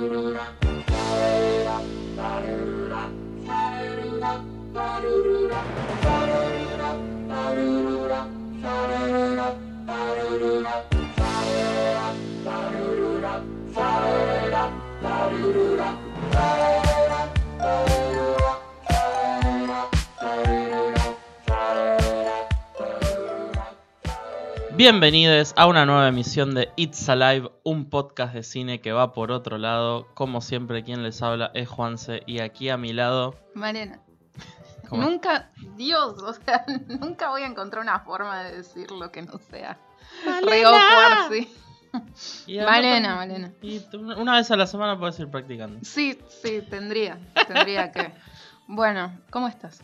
Aurora. Bienvenidos a una nueva emisión de It's Alive, un podcast de cine que va por otro lado. Como siempre, quien les habla es Juanse y aquí a mi lado. Malena. ¿Cómo? Nunca, Dios, o sea, nunca voy a encontrar una forma de decir lo que no sea. Cuarzi. y Malena, Malena. Y una vez a la semana puedes ir practicando. Sí, sí, tendría, tendría que. Bueno, ¿cómo estás?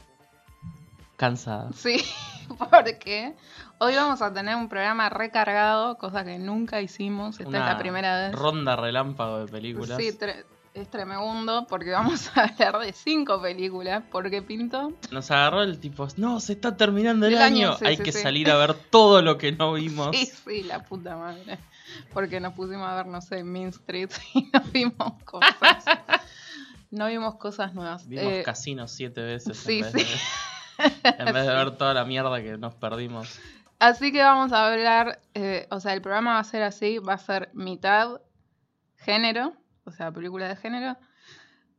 Cansada. Sí, porque hoy vamos a tener un programa recargado, cosa que nunca hicimos, esta es la primera vez. Ronda relámpago de películas. Sí, tre- es tremendo porque vamos a hablar de cinco películas, porque Pinto Nos agarró el tipo, no, se está terminando el, El año, año. sí, Hay sí, que sí. salir a ver todo lo que no vimos. Sí, sí, la puta madre. Porque nos pusimos a ver, no sé, Mean Street y no vimos cosas. No vimos cosas nuevas. Vimos Eh, Casino siete veces sí, en, vez sí. De, en vez de ver toda la mierda que nos perdimos. Así que vamos a hablar, eh, o sea, el programa va a ser así, va a ser mitad género, o sea, película de género,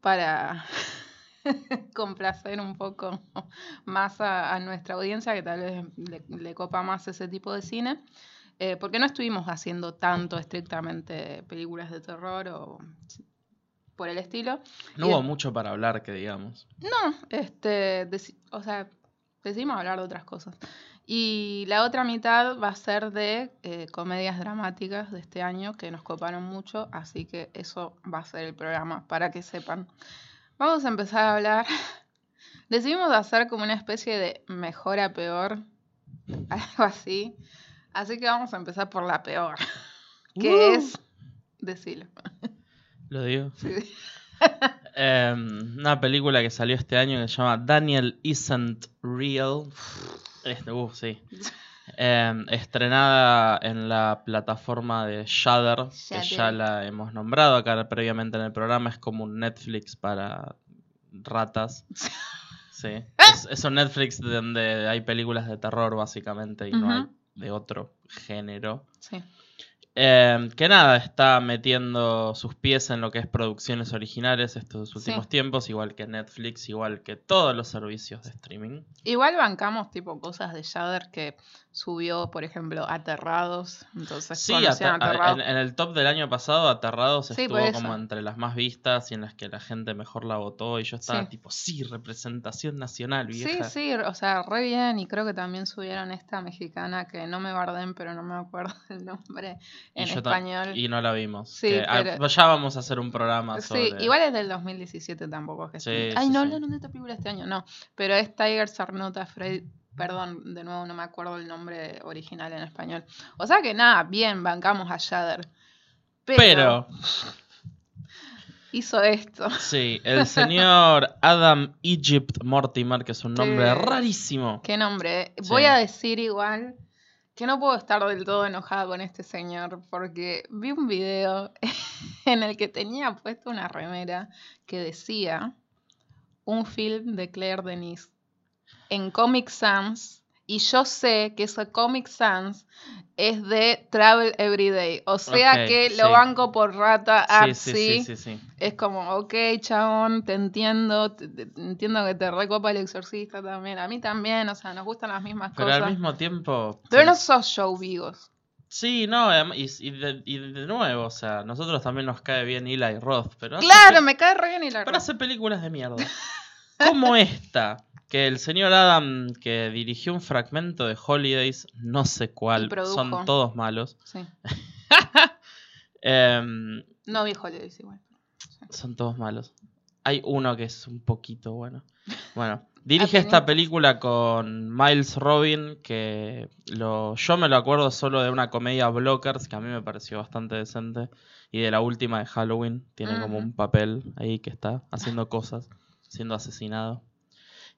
para complacer un poco más a, a nuestra audiencia, que tal vez le, le copa más ese tipo de cine. Eh, porque no estuvimos haciendo tanto estrictamente películas de terror o por el estilo. No Y hubo mucho para hablar, que digamos. No, este, o sea, decidimos hablar de otras cosas. Y la otra mitad va a ser de eh, comedias dramáticas de este año que nos coparon mucho, así que eso va a ser el programa para que sepan. Vamos a empezar a hablar. Decidimos hacer como una especie de mejor a peor, algo así. Así que vamos a empezar por la peor, que Uh. es decirlo. Lo digo. Sí. Eh, una película que salió este año que se llama Daniel Isn't Real. Este, uh, sí. Eh, estrenada en la plataforma de Shudder, que ya la hemos nombrado acá previamente en el programa. Es como un Netflix para ratas. Sí. Es, es un Netflix donde hay películas de terror, básicamente, y no hay de otro género. Sí. Eh, que nada, está metiendo sus pies en lo que es producciones originales estos últimos Sí. tiempos, igual que Netflix, igual que todos los servicios de streaming. Igual bancamos tipo cosas de Shudder que subió, por ejemplo, Aterrados. Entonces, Sí, ata- Aterrados. en, en el top del año pasado, Aterrados Sí, estuvo como entre las más vistas y en las que la gente mejor la votó. Y yo estaba Sí. tipo, sí, representación nacional, Sí, vieja. sí, o sea, re bien. Y creo que también subieron esta mexicana que no me barden, pero no me acuerdo el nombre en español. Y no la vimos. Sí, que, ah, pero- ya vamos a hacer un programa Sí, sobre. igual es del 2017 tampoco. Que Sí, Ay, sí, no sí. hablaron de esta película este año, no. Pero es Tiger Sarnota Fred. Perdón, de nuevo no me acuerdo el nombre original en español. O sea que nada, bien, bancamos a Shudder. Pero, hizo esto. sí, el señor Adam Egypt Mortimer, que es un nombre Sí. rarísimo. Qué nombre. eh. Sí. Voy a decir igual que no puedo estar del todo enojada con este señor porque vi un video en el que tenía puesto una remera que decía un film de Claire Denis en Comic Sans y yo sé que ese Comic Sans es de Travel Everyday, o sea que sí. lo banco por rata Sí, artsy. sí, sí. Es como, ok, chabón, te entiendo, te- te- entiendo que te recopa el exorcista también, a mí también, o sea, nos gustan las mismas Pero cosas. al mismo tiempo. Pero no sos show vivos. Sí, no, y, y de, y de nuevo, o sea, nosotros también nos cae bien Eli Roth, pero Claro, me cae re bien y la pero hace películas de mierda. Como esta, que el señor Adam, que dirigió un fragmento de Holidays, no sé cuál, son todos malos. Sí. Em, No vi Holidays igual. son todos malos. Hay uno que es un poquito bueno. Bueno, dirige Apenitas. esta película con Miles Robin, que lo, yo me lo acuerdo solo de una comedia Blockers, que a mí me pareció bastante decente, y de la última de Halloween. Tiene como un papel ahí que está haciendo cosas, siendo asesinado.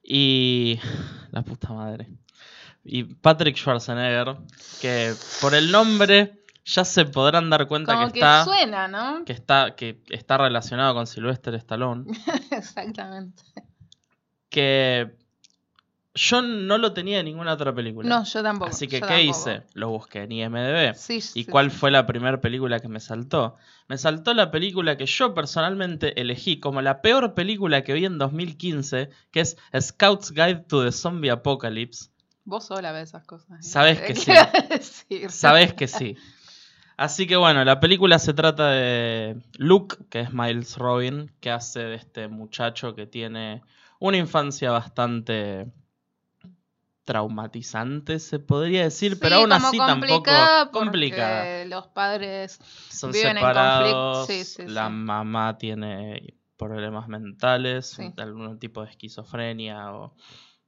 Y la puta madre. Y Patrick Schwarzenegger, que por el nombre ya se podrán dar cuenta Como que, que, está, suena, ¿no? que está que está relacionado con Sylvester Stallone. Exactamente. Que yo no lo tenía en ninguna otra película. No, yo tampoco. Así que, ¿qué tampoco. hice? Lo busqué en IMDB. Sí, ¿Y sí, cuál sí. fue la primera película que me saltó? Me saltó la película que yo personalmente elegí como la peor película que vi en 2015, que es Scout's Guide to the Zombie Apocalypse. Vos sola ves esas cosas. ¿eh? Sabés que sí. Decir. Sabes que sí. Así que bueno, la película se trata de Luke, que es Miles Robin, que hace de este muchacho que tiene una infancia bastante traumatizante, se podría decir, pero aún así tampoco complicada. Los padres Son viven en separados, conflicto, sí, sí, la mamá tiene problemas mentales, algún tipo de esquizofrenia o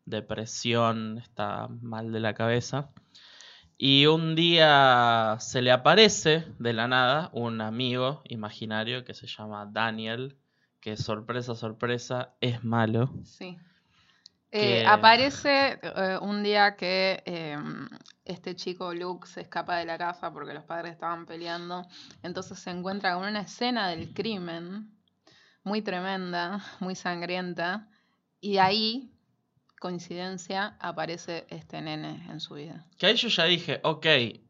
depresión, está mal de la cabeza. Y un día se le aparece de la nada un amigo imaginario que se llama Daniel, que sorpresa, sorpresa, es malo. Sí. Eh, aparece eh, un día que eh, este chico Luke se escapa de la casa porque los padres estaban peleando. Entonces se encuentra con una escena del crimen muy tremenda, muy sangrienta. Y ahí, coincidencia, aparece este nene en su vida. Que ahí yo ya dije, ok,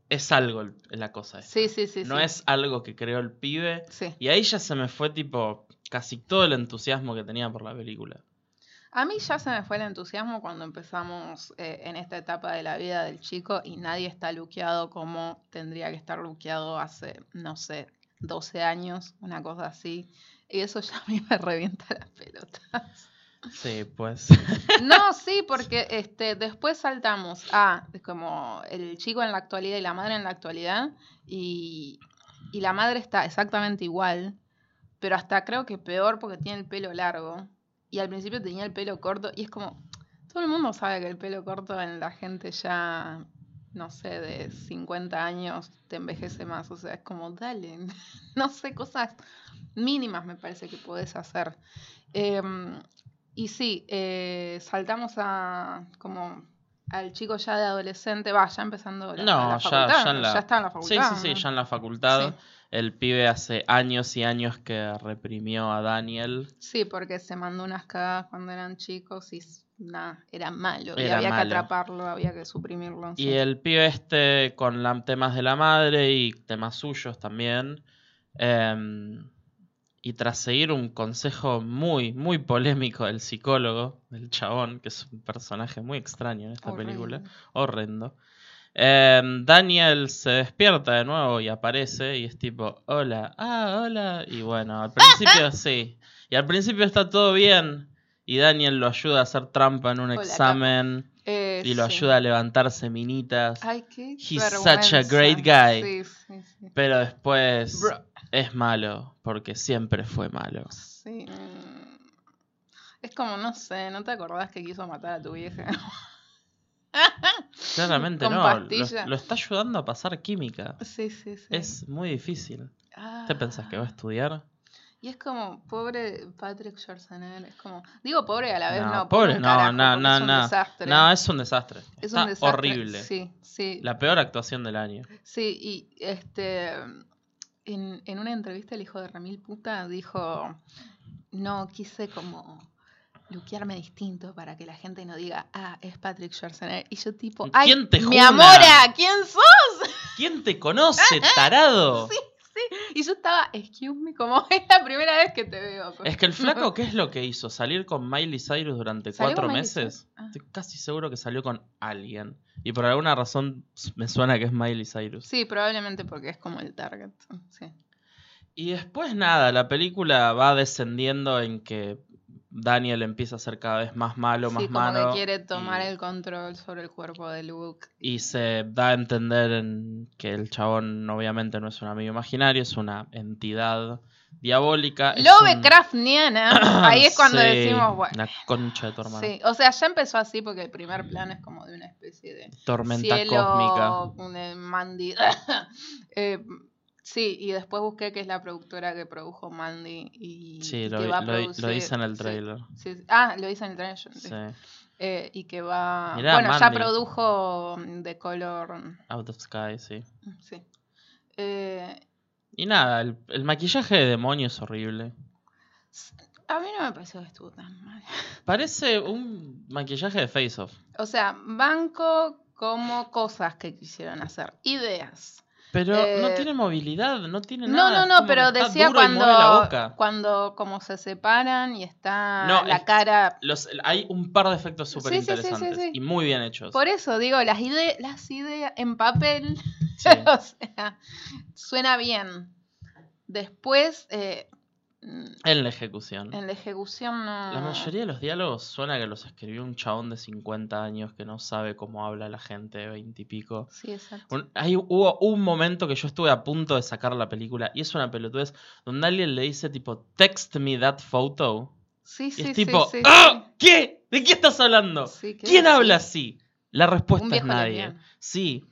es algo la cosa. esta. Sí, sí, sí. no sí. es algo que creó el pibe. Sí. Y ahí ya se me fue tipo casi todo el entusiasmo que tenía por la película. A mí ya se me fue el entusiasmo cuando empezamos eh, en esta etapa de la vida del chico y nadie está luqueado como tendría que estar luqueado hace, no sé, 12 años, una cosa así. Y eso ya a mí me revienta las pelotas. Sí, pues. No, sí, porque este, después saltamos a como el chico en la actualidad y la madre en la actualidad. Y, y la madre está exactamente igual, pero hasta creo que peor porque tiene el pelo largo. Y al principio tenía el pelo corto. Y es como, todo el mundo sabe que el pelo corto en la gente ya, no sé, de 50 años te envejece más. O sea, es como, dale, no sé, cosas mínimas me parece que podés hacer. Em, y sí, eh, saltamos a como al chico ya de adolescente, va, ya empezando la, No, la ya- facultad, ya en la- está en la Sí, facultad. sí, sí, ¿no? ya en la facultad. Sí. El pibe hace años y años que reprimió a Daniel. Sí, porque se mandó unas cagadas cuando eran chicos y nada, era malo. y había malo. que atraparlo, había que suprimirlo. Y sí. el pibe este con la- temas de la madre y temas suyos también. em, y tras seguir un consejo muy, muy polémico del psicólogo, del chabón, que es un personaje muy extraño en esta Horrible. película, horrendo. Em, Daniel se despierta de nuevo y aparece y es tipo, hola, ah, hola. Y bueno, al principio sí. Y al principio está todo bien. Y Daniel lo ayuda a hacer trampa en un Hola, examen. Eh, Y lo sí. ayuda a levantarse minitas. Ay, qué He's such a great guy. Sí, sí, sí. Pero después Bro. es malo, porque siempre fue malo. Sí. Es como, no sé, ¿no te acordás que quiso matar a tu vieja? Claramente Con no. Lo, pastilla. lo está ayudando a pasar química. sí, sí, sí. Es muy difícil. Ah. ¿Te pensás que va a estudiar? Y es como, pobre Patrick Schwarzenegger, es como, digo pobre a la vez no, No, pobre, no, carajo, no, no, es un no. desastre. No, es un desastre. Es Está un desastre. horrible. Sí, sí. La peor actuación del año. Sí, y este en, en una entrevista el hijo de Ramil Puta dijo, no, quise como luquearme distinto para que la gente no diga, ah, es Patrick Schwarzenegger. Y yo tipo, ay, ¿Quién te mi amora, ¿quién sos? ¿Quién te conoce, tarado? Sí, sí. Y yo estaba, excuse me, como es la primera vez que te veo. Es que el flaco, ¿qué es lo que hizo? ¿Salir con Miley Cyrus durante ¿Salió cuatro meses? Ah. Estoy casi seguro que salió con alguien. Y por alguna razón me suena que es Miley Cyrus. Sí, probablemente porque es como el target. Sí. Y después nada, la película va descendiendo en que Daniel empieza a ser cada vez más malo, sí, más como malo. que quiere tomar y, el control sobre el cuerpo de Luke. y se da a entender en que el chabón obviamente no es un amigo imaginario, es una entidad diabólica. es un- Lovecraftiana. Ahí es cuando Sí, decimos, bueno. La concha de tu hermano. Sí, o sea, ya empezó así porque el primer plano es como de una especie de Tormenta cielo, cósmica. un eh, Mandy. Eh, sí, y después busqué que es la productora que produjo Mandy y, Sí, lo, que va a lo dice en el trailer. sí, sí. Ah, lo dice en el trailer. Sí. Eh, y que va. Mirá, bueno, ya produjo The Color. Out of Sky, sí. Sí. Eh, Y nada, el, el maquillaje de demonio es horrible. a mí no me pareció que estuvo tan mal. Parece un maquillaje de Face Off. O sea, banco como cosas que quisieron hacer, ideas. Pero no Eh, tiene movilidad, no tiene No, nada. no, no, como pero decía cuando, cuando como se separan y está No, la es- cara. Los- hay un par de efectos súper sí, sí, sí, interesantes sí. y muy bien hechos. Por eso digo, las ideas, las ideas en papel, o sea, suena bien. Después, eh, En la ejecución. en la ejecución no. La mayoría de los diálogos suena que los escribió un chabón de 50 años que no sabe cómo habla la gente de 20 y pico. Sí, exacto. Un- hay- hubo un momento que yo estuve a punto de sacar la película y es una pelotudez donde alguien le dice tipo, text me that photo. Sí, Y sí, es sí, tipo, sí, ¡Ah! ¿Qué? ¿De qué estás hablando? sí. ¿qué ¿Quién habla así? La respuesta es nadie. Sí.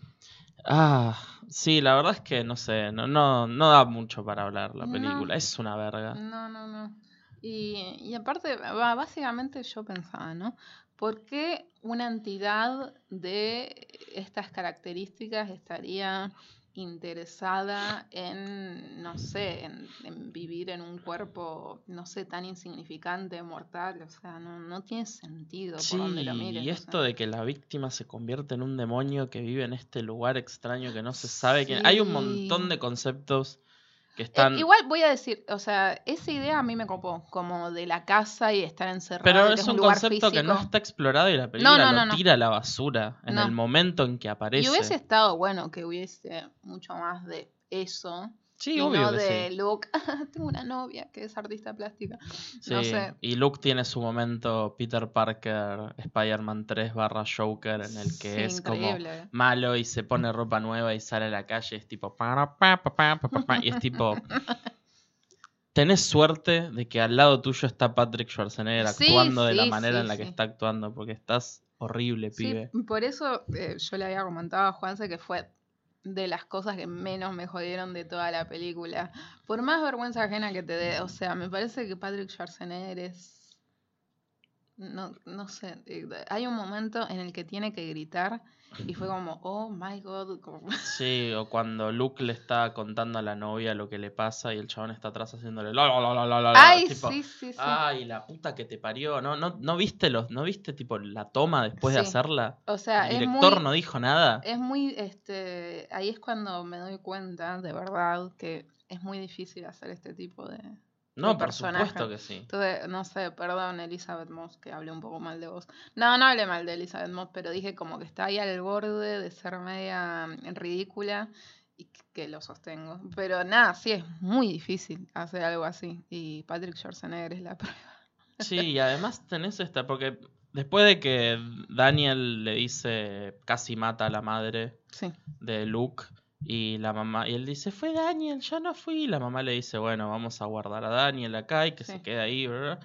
Ah, sí, la verdad es que no sé, no, no, no da mucho para hablar la No. película. Es una verga. No, no, no. Y, y aparte, básicamente yo pensaba, ¿no? ¿Por qué una entidad de estas características estaría interesada en, no sé, en, en vivir en un cuerpo, no sé, tan insignificante, mortal? O sea, no, no tiene sentido por Sí, donde lo mires. y o esto sea. de que la víctima se convierte en un demonio que vive en este lugar extraño que no se sabe quién. Hay un montón Sí. de conceptos que Eh, igual voy a decir, o sea, esa idea a mí me copó, como de la casa y estar encerrado. Pero que es un concepto que no está explorado y la película no, lo no, tira a la basura en el momento en que aparece. Y hubiese estado bueno que hubiese mucho más de eso. Sí, y obvio no que de sí. Luke. Tengo una novia que es artista plástica. Sí, No sé. Y Luke tiene su momento Peter Parker, Spider-Man 3 barra Joker, en el que Sí, es como malo y se pone ropa nueva y sale a la calle. Es tipo. Y es tipo. Tenés suerte de que al lado tuyo está Patrick Schwarzenegger actuando de la manera en la que está actuando, porque estás horrible, Sí, pibe. por eso eh, yo le había comentado a Juanse que fue de las cosas que menos me jodieron de toda la película. Por más vergüenza ajena que te dé, o sea, me parece que Patrick Schwarzenegger es... No, no sé, eh, hay un momento en el que tiene que gritar y fue como, oh my god, como- Sí, o cuando Luke le está contando a la novia lo que le pasa y el chabón está atrás haciéndole. La, la, la, la, la, la, Ay, tipo, sí, sí, sí. Ay, la puta que te parió. ¿No, no, no viste los, no viste tipo la toma después de hacerla? o sea, el director muy, no dijo nada. es muy, este, ahí es cuando me doy cuenta, de verdad, que es muy difícil hacer este tipo de... No, por personaje. supuesto que sí. Entonces, no sé, perdón, Elizabeth Moss, que hablé un poco mal de vos. No, no hablé mal de Elizabeth Moss, pero dije como que está ahí al borde de ser media mm, ridícula y que- que lo sostengo. Pero nada, sí, es muy difícil hacer algo así. Y Patrick Schwarzenegger es la prueba. Sí, y además tenés esta, porque después de que Daniel le dice casi mata a la madre Sí, de Luke y la mamá, y él dice, fue Daniel, yo no fui. Y la mamá le dice, bueno, vamos a guardar a Daniel acá y que se quede ahí. ¿verdad?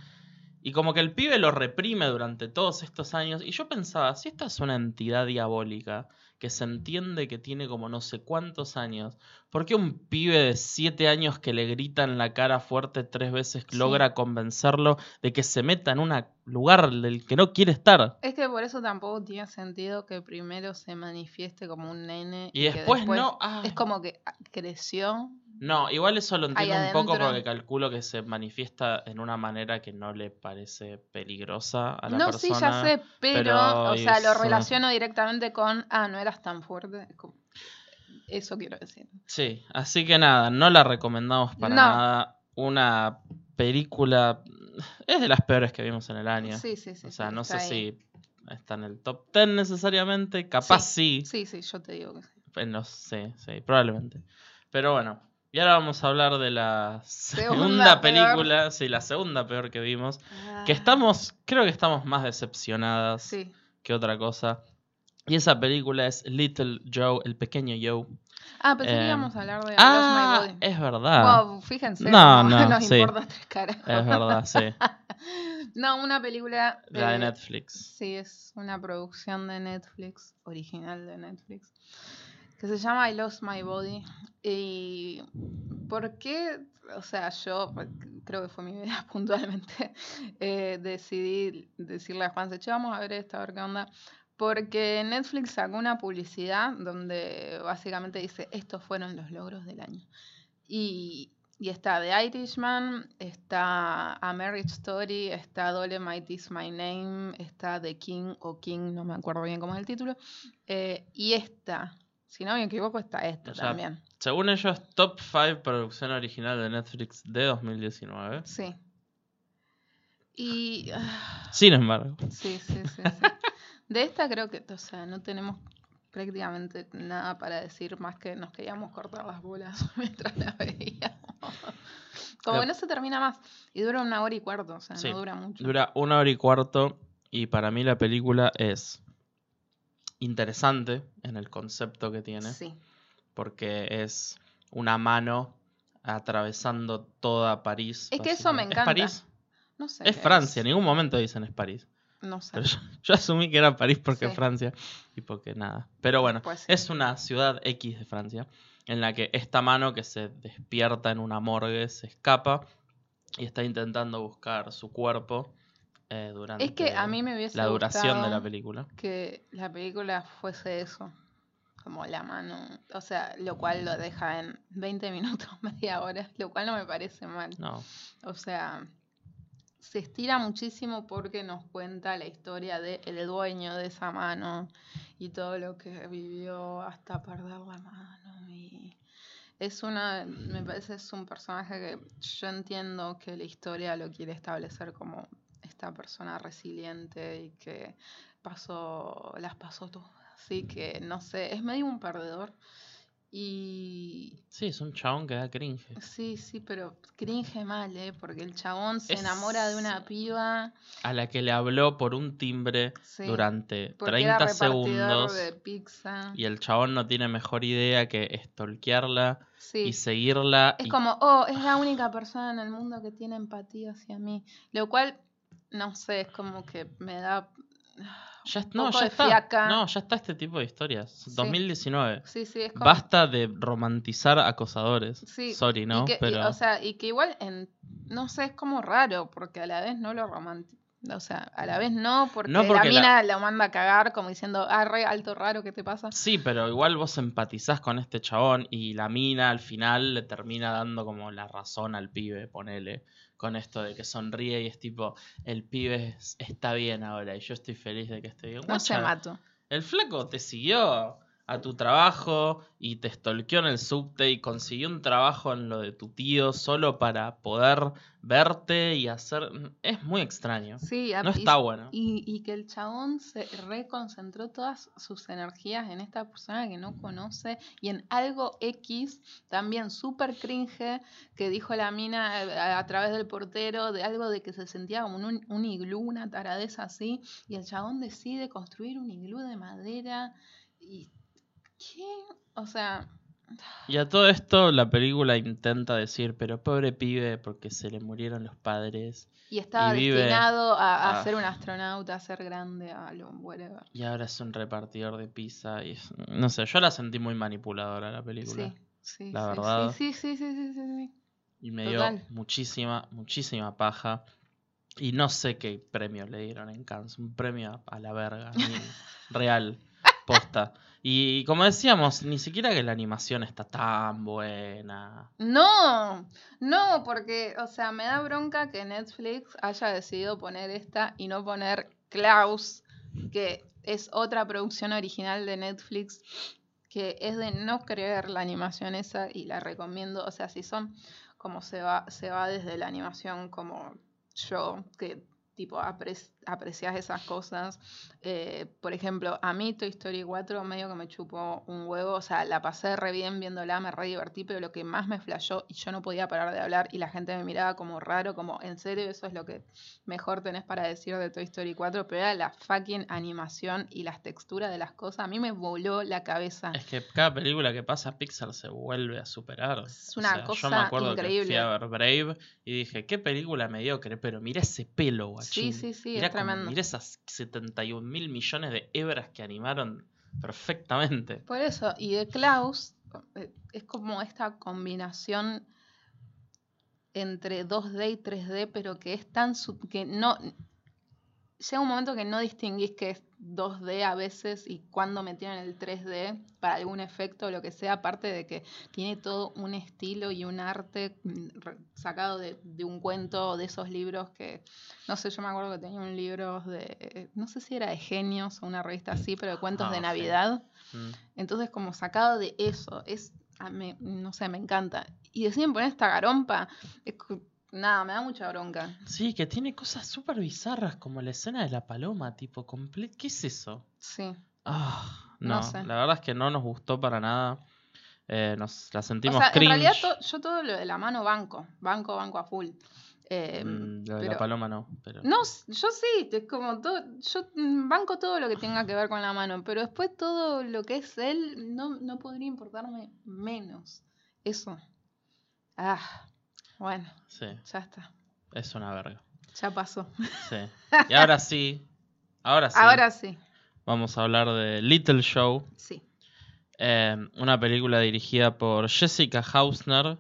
Y como que el pibe lo reprime durante todos estos años. Y yo pensaba, si esta es una entidad diabólica que se entiende que tiene como no sé cuántos años, ¿por qué un pibe de siete años que le grita en la cara fuerte tres veces Sí. logra convencerlo de que se meta en un lugar del que no quiere estar? es que por eso tampoco tiene sentido que primero se manifieste como un nene Y que después, no. ah, Es como que ah, creció. No, igual eso lo entiendo un poco porque calculo que se manifiesta en una manera que no le parece peligrosa a la No, persona. sí, ya sé, pero, pero o sea, lo relaciono directamente con, ah, no eras tan fuerte. Eso quiero decir. Sí, así que nada, no la recomendamos para No. nada. Una película es de las peores que vimos en el año. Sí, sí, sí. o sea, sí, no sé ahí. si está en el top 10 necesariamente, capaz sí. Sí, sí, yo te digo que sí. Los- sí, sí, probablemente. Pero bueno, y ahora vamos a hablar de la segunda, Segunda peor. película, sí, la segunda peor que vimos. Que Ah, estamos, creo que estamos más decepcionadas Sí. que otra cosa. Y esa película es Little Joe, el pequeño Joe. Ah, pensé que Eh, íbamos a hablar de Ah, Lost My Body. es verdad. Wow, fíjense, No, no, no, nos sí. importa tres caras. Es verdad, sí. no, una película. La de Netflix. Sí, es una producción de Netflix, original de Netflix, que se llama I Lost My Body. Y ¿por qué? O sea, yo creo que fue mi idea puntualmente, eh, decidí decirle a Juan, che, vamos a ver esta, a ver qué onda, Porque Netflix sacó una publicidad donde básicamente dice, estos fueron los logros del año. Y, y está The Irishman, está A Marriage Story, está Dolemite Is My Name, está The King o King, no me acuerdo bien cómo es el título. eh, y esta, si no me equivoco, está esta O sea, también. Según ellos, top 5 producción original de Netflix de 2019. Sí. Y... ah, Sin embargo, Sí, sí, sí, sí. De esta creo que, o sea, no tenemos prácticamente nada para decir más que nos queríamos cortar las bolas mientras la veíamos. Como que no se termina más. Y dura una hora y cuarto, o sea, Sí, no dura mucho. dura una hora y cuarto y para mí la película es interesante en el concepto que tiene. Sí, porque es una mano atravesando toda París. Es que eso me encanta. ¿Es París? no sé. Es Francia, en ningún momento dicen es París. No sé. Pero yo, yo asumí que era París porque Sí. es Francia y porque nada. Pero bueno, Pues sí. es una ciudad X de Francia en la que esta mano que se despierta en una morgue se escapa y está intentando buscar su cuerpo eh, durante Es que a mí me hubiese la duración de la película. que la película fuese eso. Como la mano. O sea, lo cual lo deja en 20 minutos, media hora. Lo cual no me parece mal. No, O sea, se estira muchísimo porque nos cuenta la historia del dueño de esa mano y todo lo que vivió hasta perder la mano. Y es una, me parece es un personaje que yo entiendo que la historia lo quiere establecer como esta persona resiliente y que pasó, las pasó todas. Así que no sé, es medio un perdedor. Y sí, es un chabón que da cringe. Sí, sí, pero cringe mal, ¿eh? Porque el chabón se Es- enamora de una piba. A la que le habló por un timbre Sí, durante porque era 30 repartidor segundos. de pizza. Y el chabón no tiene mejor idea que stalkearla Sí. y seguirla. Es y- como, oh, es la única persona en el mundo que tiene empatía hacia mí. Lo cual, no sé, es como que me da. Ya, un no, poco ya de está. fiaca. No, ya está este tipo de historias. Sí. 2019. Sí, sí, es como. Basta de romantizar acosadores. Sí, Sorry, y ¿no? y, Pero o sea, y que igual, en, no sé, es como raro, porque a la vez no lo romantiza. O sea, a la vez no, porque, No, porque la la- mina lo manda a cagar como diciendo, ah, re alto raro, ¿qué te pasa? sí, pero igual vos empatizás con este chabón y la mina al final le termina dando como la razón al pibe, ponele, con esto de que sonríe y es tipo, el pibe es- está bien ahora y yo estoy feliz de que esté bien. No se mato. El flaco te siguió a tu trabajo y te stalkeó en el subte y consiguió un trabajo en lo de tu tío solo para poder verte y hacer... Es muy extraño. Sí, No y- está bueno. Y, y que el chabón se reconcentró todas sus energías en esta persona que no conoce y en algo X, también súper cringe, que dijo la mina eh, a, a través del portero, de algo de que se sentía como un, un iglú, una taradeza así, y el chabón decide construir un iglú de madera y... ¿Qué? O sea... Y a todo esto la película intenta decir, pero pobre pibe porque se le murieron los padres Y estaba Y vive- destinado a, a ser un astronauta, a ser grande, a lo whatever. y ahora es un repartidor de pizza y es- no sé, yo la sentí muy manipuladora la película. Sí, sí, La sí, verdad. Sí, sí, sí, sí, sí, sí. Y me Total. dio muchísima, muchísima paja. Y no sé qué premio le dieron en Cannes. Un premio a la verga. real. Posta. Y como decíamos, ni siquiera que la animación está tan buena. No, no, porque, o sea, me da bronca que Netflix haya decidido poner esta y no poner Klaus, que es otra producción original de Netflix, que es de no creer la animación esa y la recomiendo. O sea, si son como se va, se va desde la animación como yo, que tipo apre- aprecias esas cosas. Eh, por ejemplo, a mí Toy Story 4 medio que me chupó un huevo, o sea, la pasé re bien viéndola, me re divertí, pero lo que más me flashó y yo no podía parar de hablar y la gente me miraba como raro, como en serio eso es lo que mejor tenés para decir de Toy Story 4, pero era la fucking animación y las texturas de las cosas, a mí me voló la cabeza. Es que cada película que pasa Pixar se vuelve a superar. Es una Yo me acuerdo que fui increíble. a ver Brave y dije, qué película mediocre, pero mira ese pelo, guachín. Sí, sí, sí, Mirá es tremendo. Mira esas 71 mil millones de hebras que animaron perfectamente. Por eso, y de Klaus eh, es como esta combinación entre 2D y 3D, pero que es tan sub- que no llega un momento que no distinguís que es 2D a veces y cuando metieron el 3D para algún efecto o lo que sea, aparte de que tiene todo un estilo y un arte mm, sacado de, de un cuento o de esos libros que, no sé, yo me acuerdo que tenía un libro de, no sé si era de genios o una revista así, pero de cuentos Ah, de sí. Navidad. Mm. Entonces, como sacado de eso, es, a mí, no sé, me encanta. Y deciden poner esta garompa, es nada, me da mucha bronca. Sí, que tiene cosas súper bizarras, como la escena de la paloma, tipo, comple- ¿qué es eso? Sí, Ah, No no, sé. la verdad es que no nos gustó para nada. Eh, nos la o sentimos en cringe. realidad to- yo todo lo de la mano banco, banco, banco a full. Eh, Mm, lo de pero- la paloma no, pero... No, yo sí, es como todo, yo mm, banco todo lo que tenga que ver con la mano, pero después todo lo que es él no, no podría importarme menos. Eso. Ah, bueno, Sí, ya está, es una verga. ya pasó. Sí. Y ahora sí, ahora sí, Ahora sí, vamos a hablar de Little Show, sí. eh, una película dirigida por Jessica Hausner,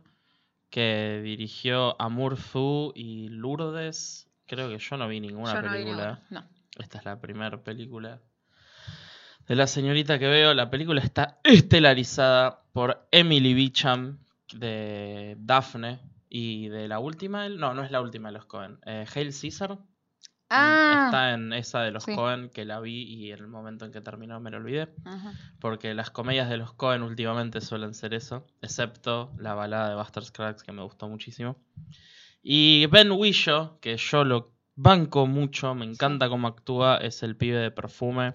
que dirigió Amour Fu y Lourdes. Creo que yo no vi ninguna Yo no vi película. no. Esta es la primera película de la señorita que veo. La película está estelarizada por Emily Beecham de Daphne y de la última. No, no es la última de los Cohen. Eh, Hail Caesar. Ah, Está en esa de los sí. Cohen que la vi y en el momento en que terminó me lo olvidé. Porque las comedias de los Cohen últimamente suelen ser eso. Excepto la balada de Buster Scruggs que me gustó muchísimo. Y Ben Whishaw, que yo lo banco mucho, me encanta cómo actúa, es el pibe de perfume,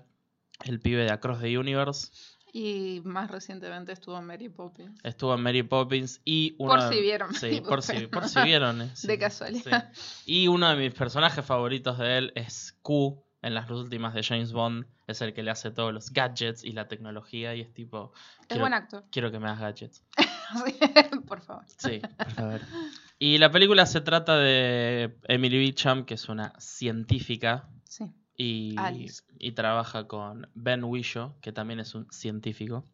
el pibe de Across the Universe. Y más recientemente estuvo en Mary Poppins. Estuvo en Mary Poppins y uno Por si vieron Sí, Mary por si, por si vieron. eh, sí, De casualidad. sí. Y uno de mis personajes favoritos de él es Q en las últimas de James Bond. Es el que le hace todos los gadgets y la tecnología y es tipo... Es quiero- buen actor. Quiero que me hagas gadgets. Por favor. Sí, por favor. Y la película se trata de Emily Beecham, que es una científica Sí. Y, trabaja con Ben Whishaw, que también es un científico,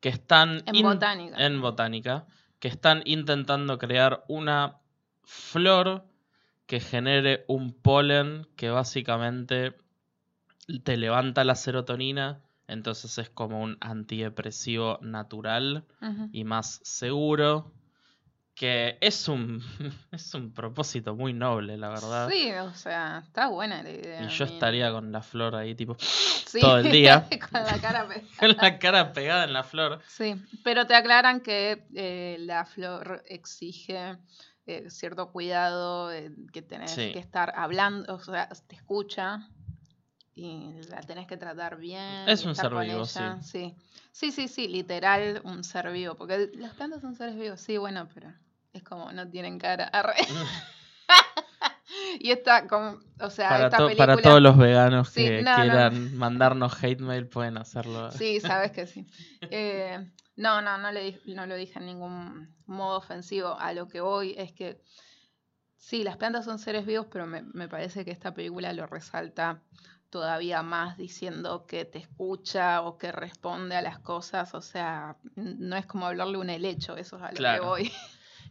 que están En in- botánica. en botánica, que están intentando crear una flor que genere un polen que básicamente te levanta la serotonina, entonces es como un antidepresivo natural y más seguro. Que es un, es un propósito muy noble, la verdad. Sí, o sea, está buena la idea. y yo mira. estaría con la flor ahí, tipo, Sí, todo el día. con la cara pegada. con la cara pegada en la flor. Sí, pero te aclaran que eh, la flor exige eh, cierto cuidado, eh, que tenés Sí. que estar hablando, o sea, te escucha y la tenés que tratar bien. Es un ser vivo, ella, sí. Sí, sí, sí, literal un ser vivo, porque las plantas son seres vivos, sí, bueno, pero es como no tienen cara. Arre. y esta, como, o sea, para, esta to- película... para todos los veganos Sí, que no, no. quieran mandarnos hate mail, pueden hacerlo. Sí, sabes que sí. Eh, no, no, no, le, no lo dije en ningún modo ofensivo. A lo que voy es que sí, las plantas son seres vivos, pero me, me parece que esta película lo resalta todavía más diciendo que te escucha o que responde a las cosas. O sea, no es como hablarle un helecho, eso es a lo Claro. que voy.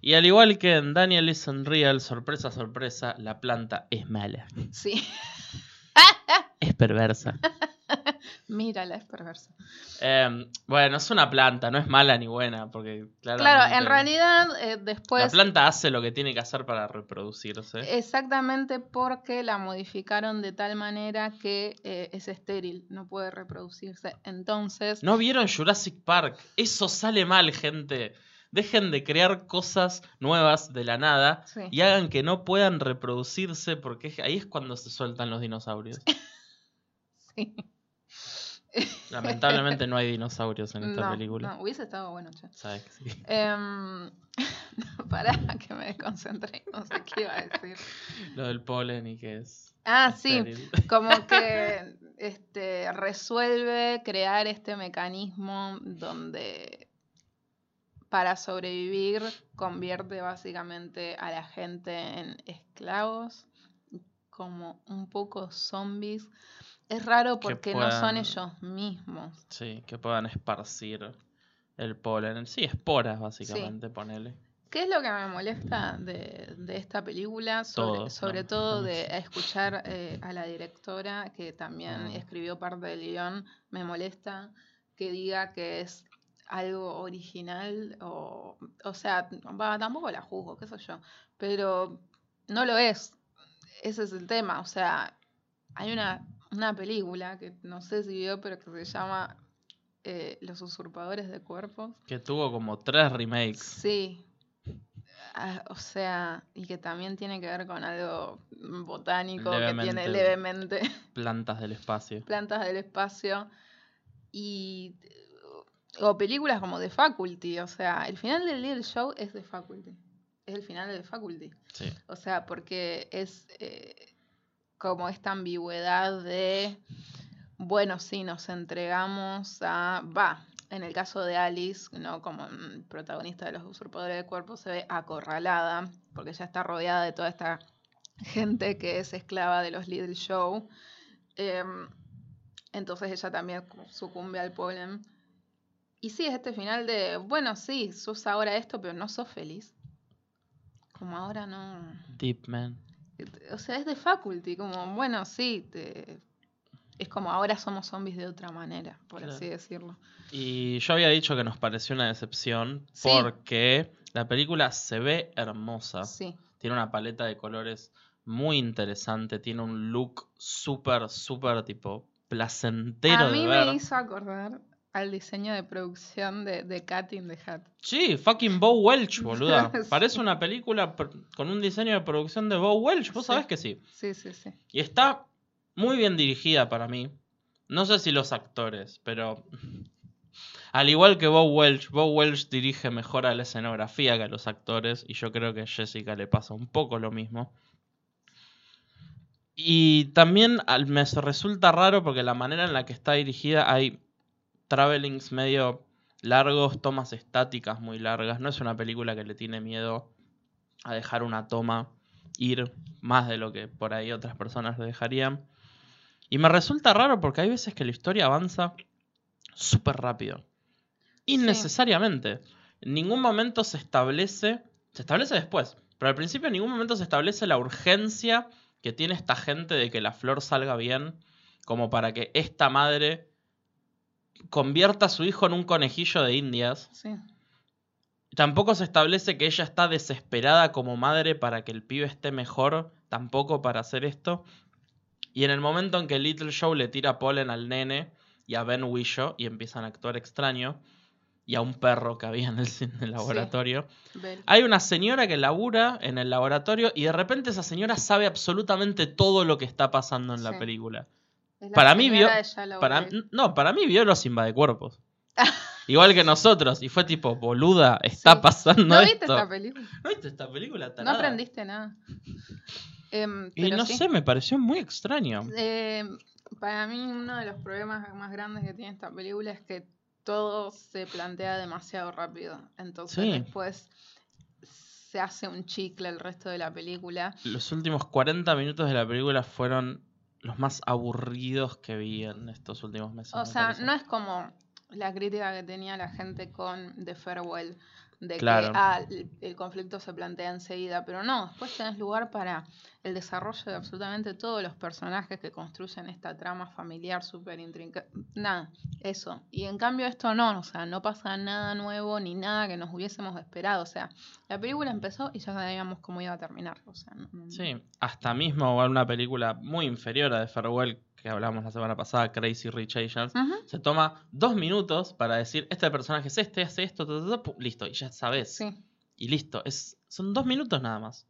Y al igual que en Daniel is Unreal, sorpresa, sorpresa, la planta es mala. Sí, Es perversa. mírala, es perversa. Eh, bueno, es una planta, no es mala ni buena, porque Claro, en realidad eh, la después... planta hace lo que tiene que hacer para reproducirse. Exactamente porque la modificaron de tal manera que eh, es estéril, no puede reproducirse. Entonces, ¿No vieron Jurassic Park? Eso sale mal, gente. Dejen de crear cosas nuevas de la nada sí. y hagan que no puedan reproducirse porque ahí es cuando se sueltan los dinosaurios. sí. Lamentablemente no hay dinosaurios en esta no, película. no, hubiese estado bueno, che. Sabes que sí. Em, pará, que me desconcentré, no sé qué iba a decir. Lo del polen y que es. Ah, sí, como que este, resuelve crear este mecanismo donde para sobrevivir convierte básicamente a la gente en esclavos, como un poco zombies. Es raro Que porque no son ellos mismos. Sí, que puedan esparcir el polen. Sí, esporas, básicamente, ponele. ¿Qué es lo que me molesta de, de esta película? Sobre Todo, sobre no, todo de escuchar eh, a la directora, que también Mm. escribió parte del guion, me molesta que diga que es algo original o, o sea, va, tampoco la juzgo, qué sé yo, pero no lo es. Ese es el tema, o sea, hay una, una película que no sé si vio, pero que se llama eh, Los usurpadores de cuerpos. Que tuvo como tres remakes. Sí. Ah, o sea, y que también tiene que ver con algo botánico, que tiene levemente Plantas del espacio. plantas del espacio. Y. O películas como The Faculty. O sea, el final del Little Show es The Faculty. Es el final de The Faculty. Sí. O sea, porque es eh, como esta ambigüedad de, bueno, sí, nos entregamos a, va, en el caso de Alice, ¿no? Como mm, protagonista de los usurpadores de cuerpo, se ve acorralada, porque ya está rodeada de toda esta gente que es esclava de los Little Show. Em, entonces ella también sucumbe al polen. Y sí, es este final de, bueno, sí, sos ahora esto, pero no sos feliz. Como ahora no. Deep Man. O sea, es de faculty, como, bueno, sí, te- es como ahora somos zombies de otra manera, por Claro. así decirlo. Y yo había dicho que nos pareció una decepción Sí. porque la película se ve hermosa. Sí, Tiene una paleta de colores muy interesante. Tiene un look súper, súper tipo placentero a mí de ver. me hizo acordar al diseño de producción de, de Cat in the Hat. Sí, fucking Bo Welch, boluda. Sí. Parece una película con un diseño de producción de Bo Welch. Vos Sí. sabés que sí. Sí, sí, sí. Y está muy bien dirigida para mí. No sé si los actores, pero al igual que Bo Welch, Bo Welch dirige mejor a la escenografía que a los actores y yo creo que a Jessica le pasa un poco lo mismo. Y también al- me resulta raro porque la manera en la que está dirigida hay travelings medio largos, tomas estáticas muy largas. No es una película que le tiene miedo a dejar una toma ir más de lo que por ahí otras personas le dejarían. Y me resulta raro porque hay veces que la historia avanza súper rápido. Innecesariamente. En ningún momento se establece, se establece después, pero al principio en ningún momento se establece la urgencia que tiene esta gente de que la flor salga bien, como para que esta madre convierta a su hijo en un conejillo de indias. Sí, Tampoco se establece que ella está desesperada como madre para que el pibe esté mejor, tampoco para hacer esto. Y en el momento en que Little Show le tira polen al nene y a Ben Wisho y empiezan a actuar extraño, y a un perro que había en el, en el laboratorio, hay una señora que labura en el laboratorio y de repente esa señora sabe absolutamente todo lo que está pasando en la película. Para mí vio- Para, no, para mí vio los invadecuerpos. Igual que nosotros. Y fue tipo, boluda, está Sí. pasando ¿No viste esto. esta película? ¿No viste esta película? No tarada? aprendiste nada. Em, Y no sí. sé, me pareció muy extraño. Eh, para mí uno de los problemas más grandes que tiene esta película es que todo se plantea demasiado rápido. Entonces Sí. después se hace un chicle el resto de la película. Los últimos 40 minutos de la película fueron los más aburridos que vi en estos últimos meses. O me sea, parece. no es como la crítica que tenía la gente con The Farewell, de Claro. que ah, el, el conflicto se plantea enseguida, pero no, después tenés lugar para el desarrollo de absolutamente todos los personajes que construyen esta trama familiar súper intrincada. Nada, eso. Y en cambio esto no, o sea, no pasa nada nuevo ni nada que nos hubiésemos esperado. O sea, la película empezó y ya sabíamos cómo iba a terminar. O sea, no- no- Sí, hasta mismo una película muy inferior a de Farewell que hablamos la semana pasada, Crazy Rich Asians, se toma dos minutos para decir, este personaje es este, hace esto, ta, ta, listo, y ya sabes. Sí. Y listo, es, son dos minutos nada más.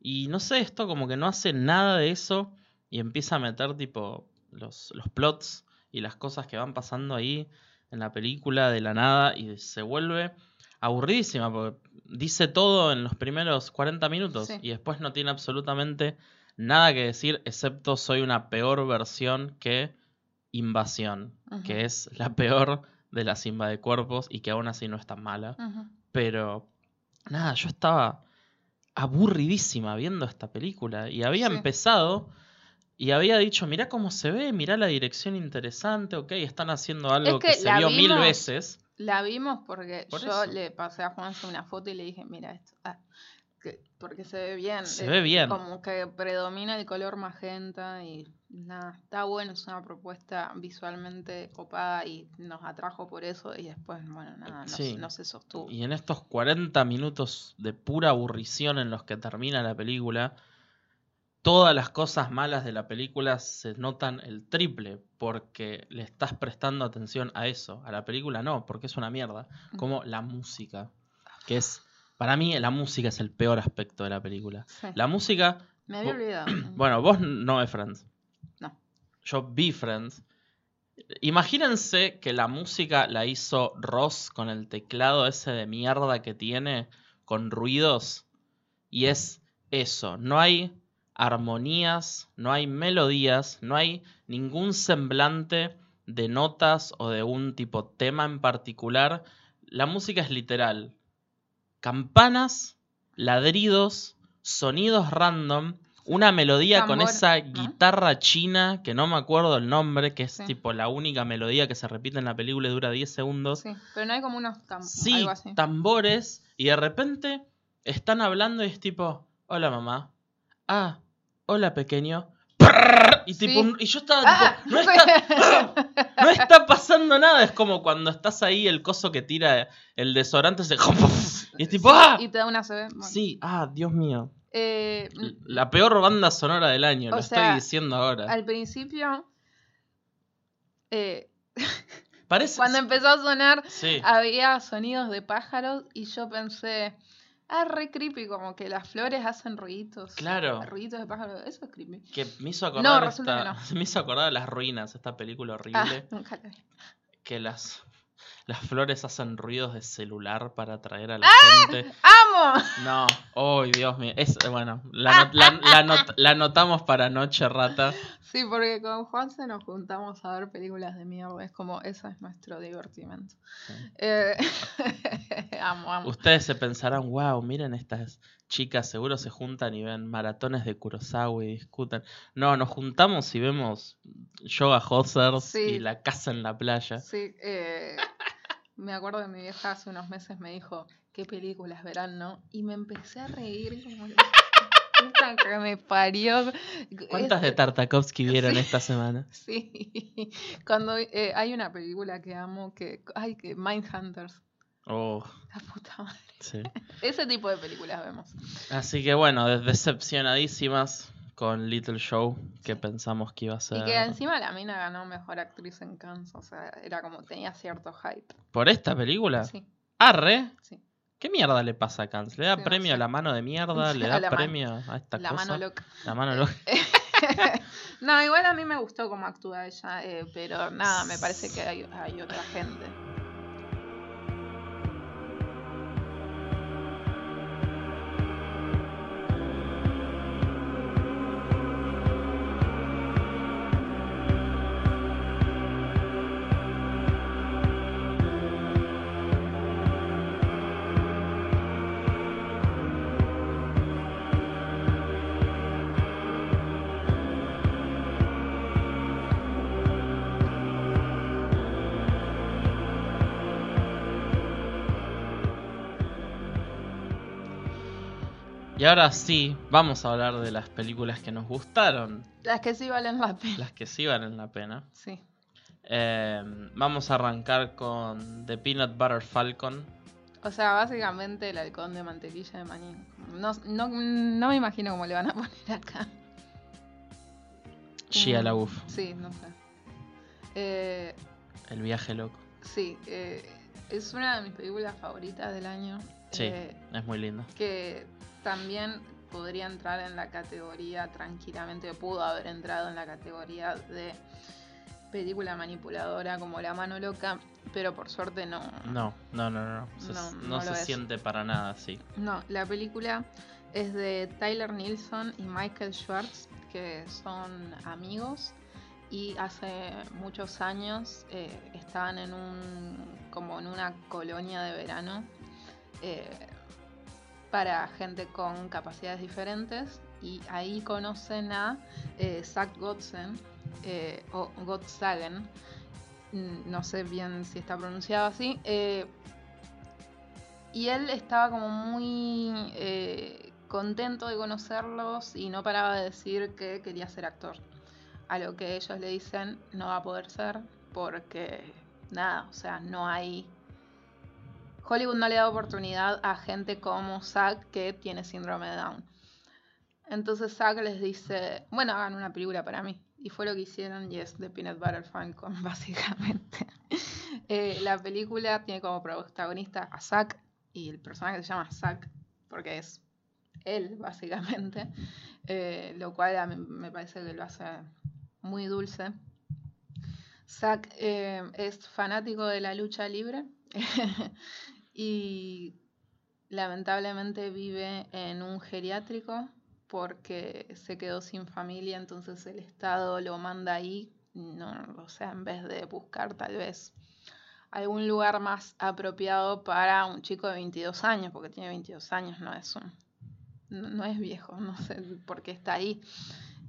Y no sé, esto como que no hace nada de eso y empieza a meter tipo los, los plots y las cosas que van pasando ahí en la película de la nada y se vuelve aburridísima porque dice todo en los primeros 40 minutos Sí. y después no tiene absolutamente nada que decir excepto soy una peor versión que Invasión, que es la peor de las cuerpos y que aún así no es tan mala. Pero nada, yo estaba aburridísima viendo esta película y había Sí. empezado y había dicho, mirá cómo se ve, mirá la dirección interesante, ok, están haciendo algo que que, se vio mil veces. La vimos porque Por yo eso. le pasé a Juanse una foto y le dije, mira esto. Ah, que- porque se ve bien. Se eh, ve bien. Como que predomina el color magenta y nada, está bueno, es una propuesta visualmente copada y nos atrajo por eso y después, bueno, nada, no se sostuvo. Y en estos 40 minutos de pura aburrición en los que termina la película, todas las cosas malas de la película se notan el triple, porque le estás prestando atención a eso. A la película no, porque es una mierda. Como la música, que es, para mí la música es el peor aspecto de la película. Sí, La música, Me había olvidado. bueno, vos no ves Friends. No. Yo vi Friends. Imagínense que la música la hizo Ross con el teclado ese de mierda que tiene, con ruidos. Y es eso, no hay armonías, no hay melodías, no hay ningún semblante de notas o de un tipo tema en particular. La música es literal. Campanas, ladridos, sonidos random, una melodía con esa ¿no? guitarra china que no me acuerdo el nombre, que es Sí. tipo la única melodía que se repite en la película y dura 10 segundos. Sí, pero no hay como unos tam- Sí, algo así. tambores. Y de repente están hablando y es tipo, hola mamá. Ah, hola pequeño. Y, tipo, Sí. y yo estaba Ah, tipo, no está, no está pasando nada. Es como cuando estás ahí el coso que tira el desodorante se... Y es tipo, ¡ah! Y te da una CB. bueno. Sí, ah, Dios mío. Eh, La peor banda sonora del año, lo sea, estoy diciendo ahora. al principio, eh, Parece... cuando empezó a sonar, Sí, había sonidos de pájaros y yo pensé, ah, re creepy, como que las flores hacen ruiditos. claro. Ruiditos de pájaros, eso es creepy. Que me hizo acordar No, resulta esta- que me hizo acordar de las ruinas, esta película Ah, horrible. nunca la vi. que las, las flores hacen ruidos de celular para atraer a la ¡Ah! gente. ¡Amo! No, oh Dios mío. Es, bueno, la, not- la- la not- la anotamos para Noche Rata. Sí, porque con Juanse nos juntamos a ver películas de mierda. Es como, ese es nuestro divertimento. Eh, amo, amo. Ustedes se pensarán, wow, miren estas chicas, seguro se juntan y ven maratones de Kurosawa y discutan. No, nos juntamos y vemos yoga hosers Sí. y la casa en la playa. Sí, eh, me acuerdo que mi vieja hace unos meses me dijo, ¿qué películas verán, no? Y me empecé a reír como la puta que me parió. ¿Cuántas de Tartakovsky vieron Sí. esta semana? Sí, cuando eh, hay una película que amo, que, ay, que Mindhunters, Oh, la puta madre. sí. Ese tipo de películas vemos. Así que bueno, decepcionadísimas con Little Show, que pensamos que iba a ser. Y que encima la mina ganó Mejor Actriz en Cannes, o sea, era como, tenía cierto hype. ¿Por esta película? Sí, Arre. sí. ¿Qué mierda le pasa a Cannes? ¿Le da Sí, no premio sé. a la mano de mierda? ¿Le da la premio a esta La cosa? mano loca. La mano loca. no, igual a mí me gustó cómo actúa ella, eh, pero nada, me parece que hay, hay otra gente. Y ahora sí, vamos a hablar de las películas que nos gustaron, Las que sí valen la pena. las que sí valen la pena. Sí. Eh, vamos a arrancar con The Peanut Butter Falcon. O sea, básicamente el halcón de mantequilla de maní. No, no, no me imagino cómo le van a poner acá. Shia Mm, LaBeouf, Sí, no sé. Eh, El viaje loco. sí, eh, es una de mis películas favoritas del año. Sí, eh, es muy linda. que también podría entrar en la categoría tranquilamente, pudo haber entrado en la categoría de película manipuladora como La mano loca, pero por suerte no. No, no, no, no. Se- No, no no se siente para nada así. No, la película es de Tyler Nilsson y Michael Schwartz, que son amigos y hace muchos años eh, estaban en un como en una colonia de verano eh, para gente con capacidades diferentes y ahí conocen a eh, Zach eh, o Gottsagen mm, no sé bien si está pronunciado así. eh, y él estaba como muy eh, contento de conocerlos y no paraba de decir que quería ser actor. A lo que ellos le dicen no va a poder ser porque nada, o sea, no hay... Hollywood no le da oportunidad a gente como Zack que tiene síndrome de Down. Entonces Zack les dice, bueno, hagan una película para mí. Y fue lo que hicieron y es The Peanut Butter Falcon, básicamente. Eh, la película tiene como protagonista a Zack y el personaje se llama Zack porque es él, básicamente. Eh, lo cual me parece que lo hace muy dulce. Zack eh, es fanático de la lucha libre y lamentablemente vive en un geriátrico porque se quedó sin familia, entonces el Estado lo manda ahí, no, o sea, en vez de buscar tal vez algún lugar más apropiado para un chico de 22 años, porque tiene 22 años, no es un, no, es viejo, no sé por qué está ahí.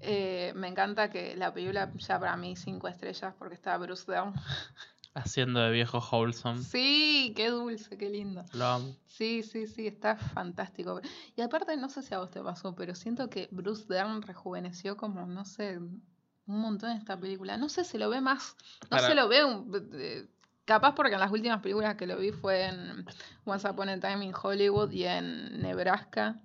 Eh, me encanta que la película ya para mí cinco estrellas porque está Bruce Down. Haciendo de viejo wholesome. Sí, qué dulce, qué lindo. Lo amo. Sí, sí, sí, está fantástico. Y aparte, no sé si a vos te pasó, pero siento que Bruce Dern rejuveneció como, no sé, un montón en esta película. No sé, se lo ve más, no Para- se lo ve un- eh, capaz porque en las últimas películas que lo vi fue en Once Upon a Time in Hollywood y en Nebraska,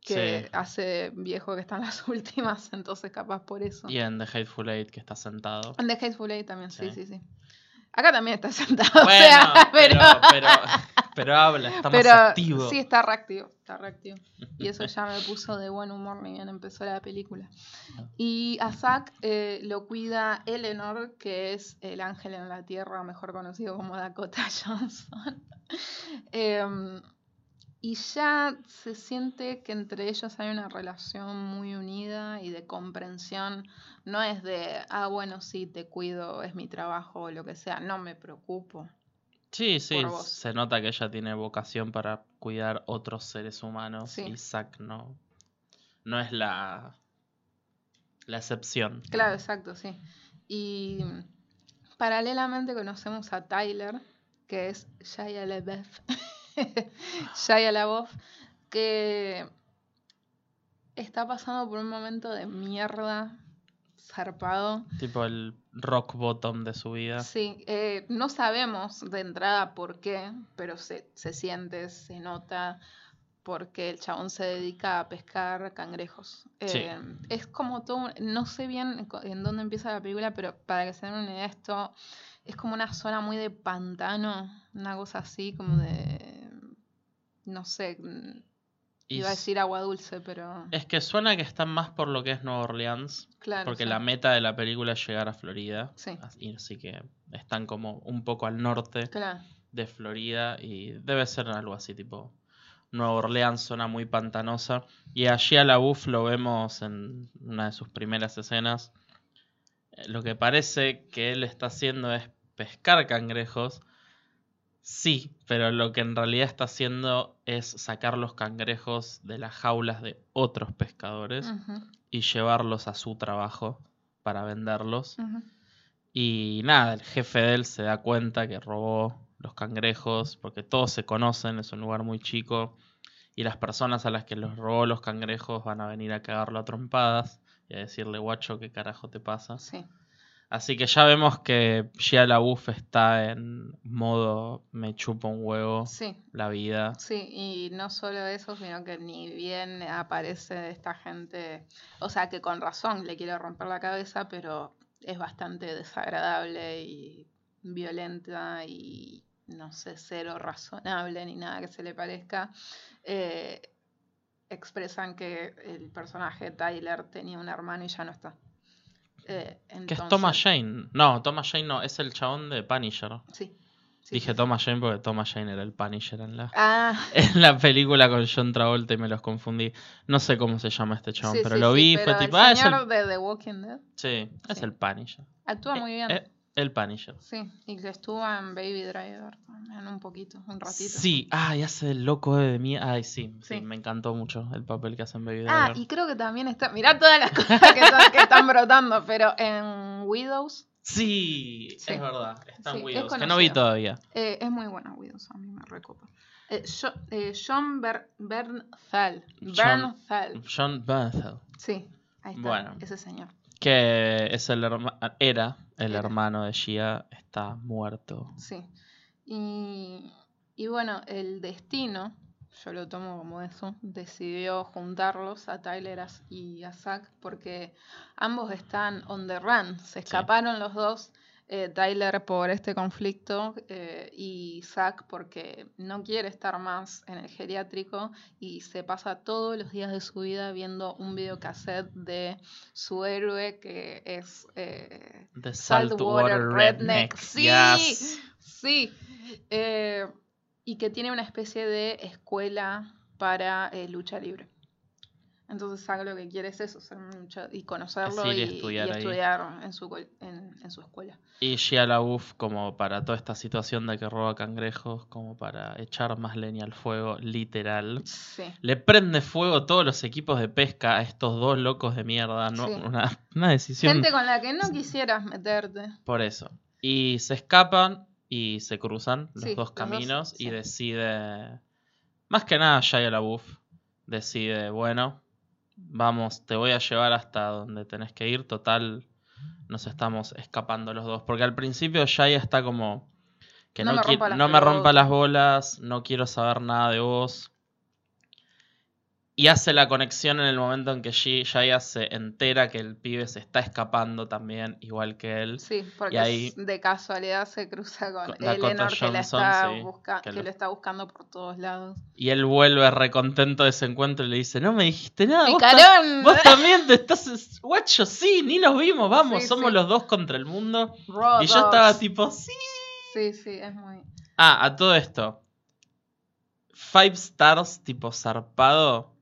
que Sí. hace viejo que están las últimas, entonces capaz por eso. Y en The Hateful Eight que está sentado. En The Hateful Eight también, sí, Sí. sí, sí. Acá también está sentado, o Bueno, sea, pero, pero... pero, pero habla, está más activo. sí, está reactivo, está reactivo. Y eso ya me puso de buen humor ni bien empezó la película. Y a Zack eh, lo cuida Eleanor, que es el ángel en la tierra, mejor conocido como Dakota Johnson. Em, y ya se siente que entre ellos hay una relación muy unida y de comprensión. No es de, ah, bueno, sí, te cuido, es mi trabajo o lo que sea. No me preocupo. Sí, sí, se nota que ella tiene vocación para cuidar otros seres humanos Sí. y Zack no, no es la, la excepción. Claro, exacto, sí. Y paralelamente conocemos a Tyler, que es Shia LaBeouf. Shia LaBeouf, que está pasando por un momento de mierda zarpado. Tipo el rock bottom de su vida. Sí, eh, no sabemos de entrada por qué, pero se, se siente, se nota, porque el chabón se dedica a pescar cangrejos. Sí. Eh, Es como todo, no sé bien en dónde empieza la película, pero para que se den una idea, esto es como una zona muy de pantano, una cosa así, como de, no sé, mm, Y iba a decir agua dulce, pero Es que suena que están más por lo que es Nueva Orleans, claro. porque sí. la meta de la película es llegar a Florida. Sí. Así, que están como un poco al norte Claro, de Florida y debe ser algo así tipo Nueva Orleans, zona muy pantanosa. Y allí a la Buff lo vemos en una de sus primeras escenas. Eh, Lo que parece que él está haciendo es pescar cangrejos. Sí, pero lo que en realidad está haciendo es sacar los cangrejos de las jaulas de otros pescadores y llevarlos a su trabajo para venderlos. Y nada, el jefe de él se da cuenta que robó los cangrejos, porque todos se conocen, es un lugar muy chico, y las personas a las que los robó los cangrejos van a venir a cagarlo a trompadas y a decirle, guacho, ¿qué carajo te pasa? sí. Así que ya vemos que Shia LaBeouf está en modo me chupa un huevo Sí, la vida. Sí, y no solo eso, sino que ni bien aparece esta gente, o sea que con razón le quiere romper la cabeza, pero es bastante desagradable y violenta y no sé, cero razonable ni nada que se le parezca. Eh, expresan que el personaje Tyler tenía un hermano y ya no está. Eh, Que es Thomas Jane. No, Thomas Jane no, es el chabón de Punisher. Sí. sí, Dije sí, sí. Thomas Jane porque Thomas Jane era el Punisher en la, Ah, en la película con John Travolta y me los confundí. No sé cómo se llama este chabón, pero lo vi y fue el tipo, ah, es señor el, de The Walking Dead sí, es el Punisher. actúa muy bien. Eh, el Punisher. Sí, y que estuvo en Baby Driver también un poquito, un ratito. Sí, ay, hace el loco de mí. Ay, sí, sí, Sí. me encantó mucho el papel que hace en Baby Ah, Driver. y creo que también está. Mirá todas las cosas que, están- que están brotando, pero en Widows Sí, Sí. es verdad. Está Sí, en es Widows, que no vi todavía. Eh, es muy buena Widows, a mí me recopa. Eh, eh, John Ber- Bernthal. John-. John Bernthal, Sí, ahí está, Bueno. ese señor. Que es el herma- era el Era. hermano de Gia, está muerto. Sí. Y, y bueno, el destino, yo lo tomo como eso, decidió juntarlos a Tyler y a Zack porque ambos están on the run. Se escaparon los dos. Eh, Tyler por este conflicto eh, y Zack porque no quiere estar más en el geriátrico y se pasa todos los días de su vida viendo un videocassette de su héroe que es eh, The Saltwater Redneck. Redneck. Sí. Yes. Sí, y que tiene una especie de escuela para lucha libre. Entonces Zack lo que quiere es eso, ser y conocerlo ir y, y y estudiar ahí. estudiar en su, col- en, en su escuela. Y Gia LaBeouf como para toda esta situación de que roba cangrejos, como para echar más leña al fuego, literal. Sí, Le prende fuego todos los equipos de pesca a estos dos locos de mierda, ¿no? Sí. Una, una decisión gente con la que no quisieras meterte. por eso. Y se escapan y se cruzan los Sí, dos los dos, caminos y sí. decide, más que nada Shia LaBeouf, decide, bueno, vamos, te voy a llevar hasta donde tenés que ir, total, nos estamos escapando los dos. Porque al principio Shia está como, que No no, me rompa las no me rompa pelotas. las bolas, no quiero saber nada de vos. Y hace la conexión en el momento en que Shi- Shia se entera que el pibe se está escapando también, igual que él. Sí, porque ahí- s- de casualidad se cruza con Dakota Eleanor que, la está sí, busca- que que lo- lo está buscando por todos lados. Y él vuelve recontento de ese encuentro y le dice, no me dijiste nada. Vos, tam- vos también te estás... Guacho, sí, ni nos vimos, vamos, Sí, somos sí. los dos contra el mundo. Y yo estaba tipo, sí. Sí, sí, es muy... Ah, a todo esto. Five stars tipo zarpado.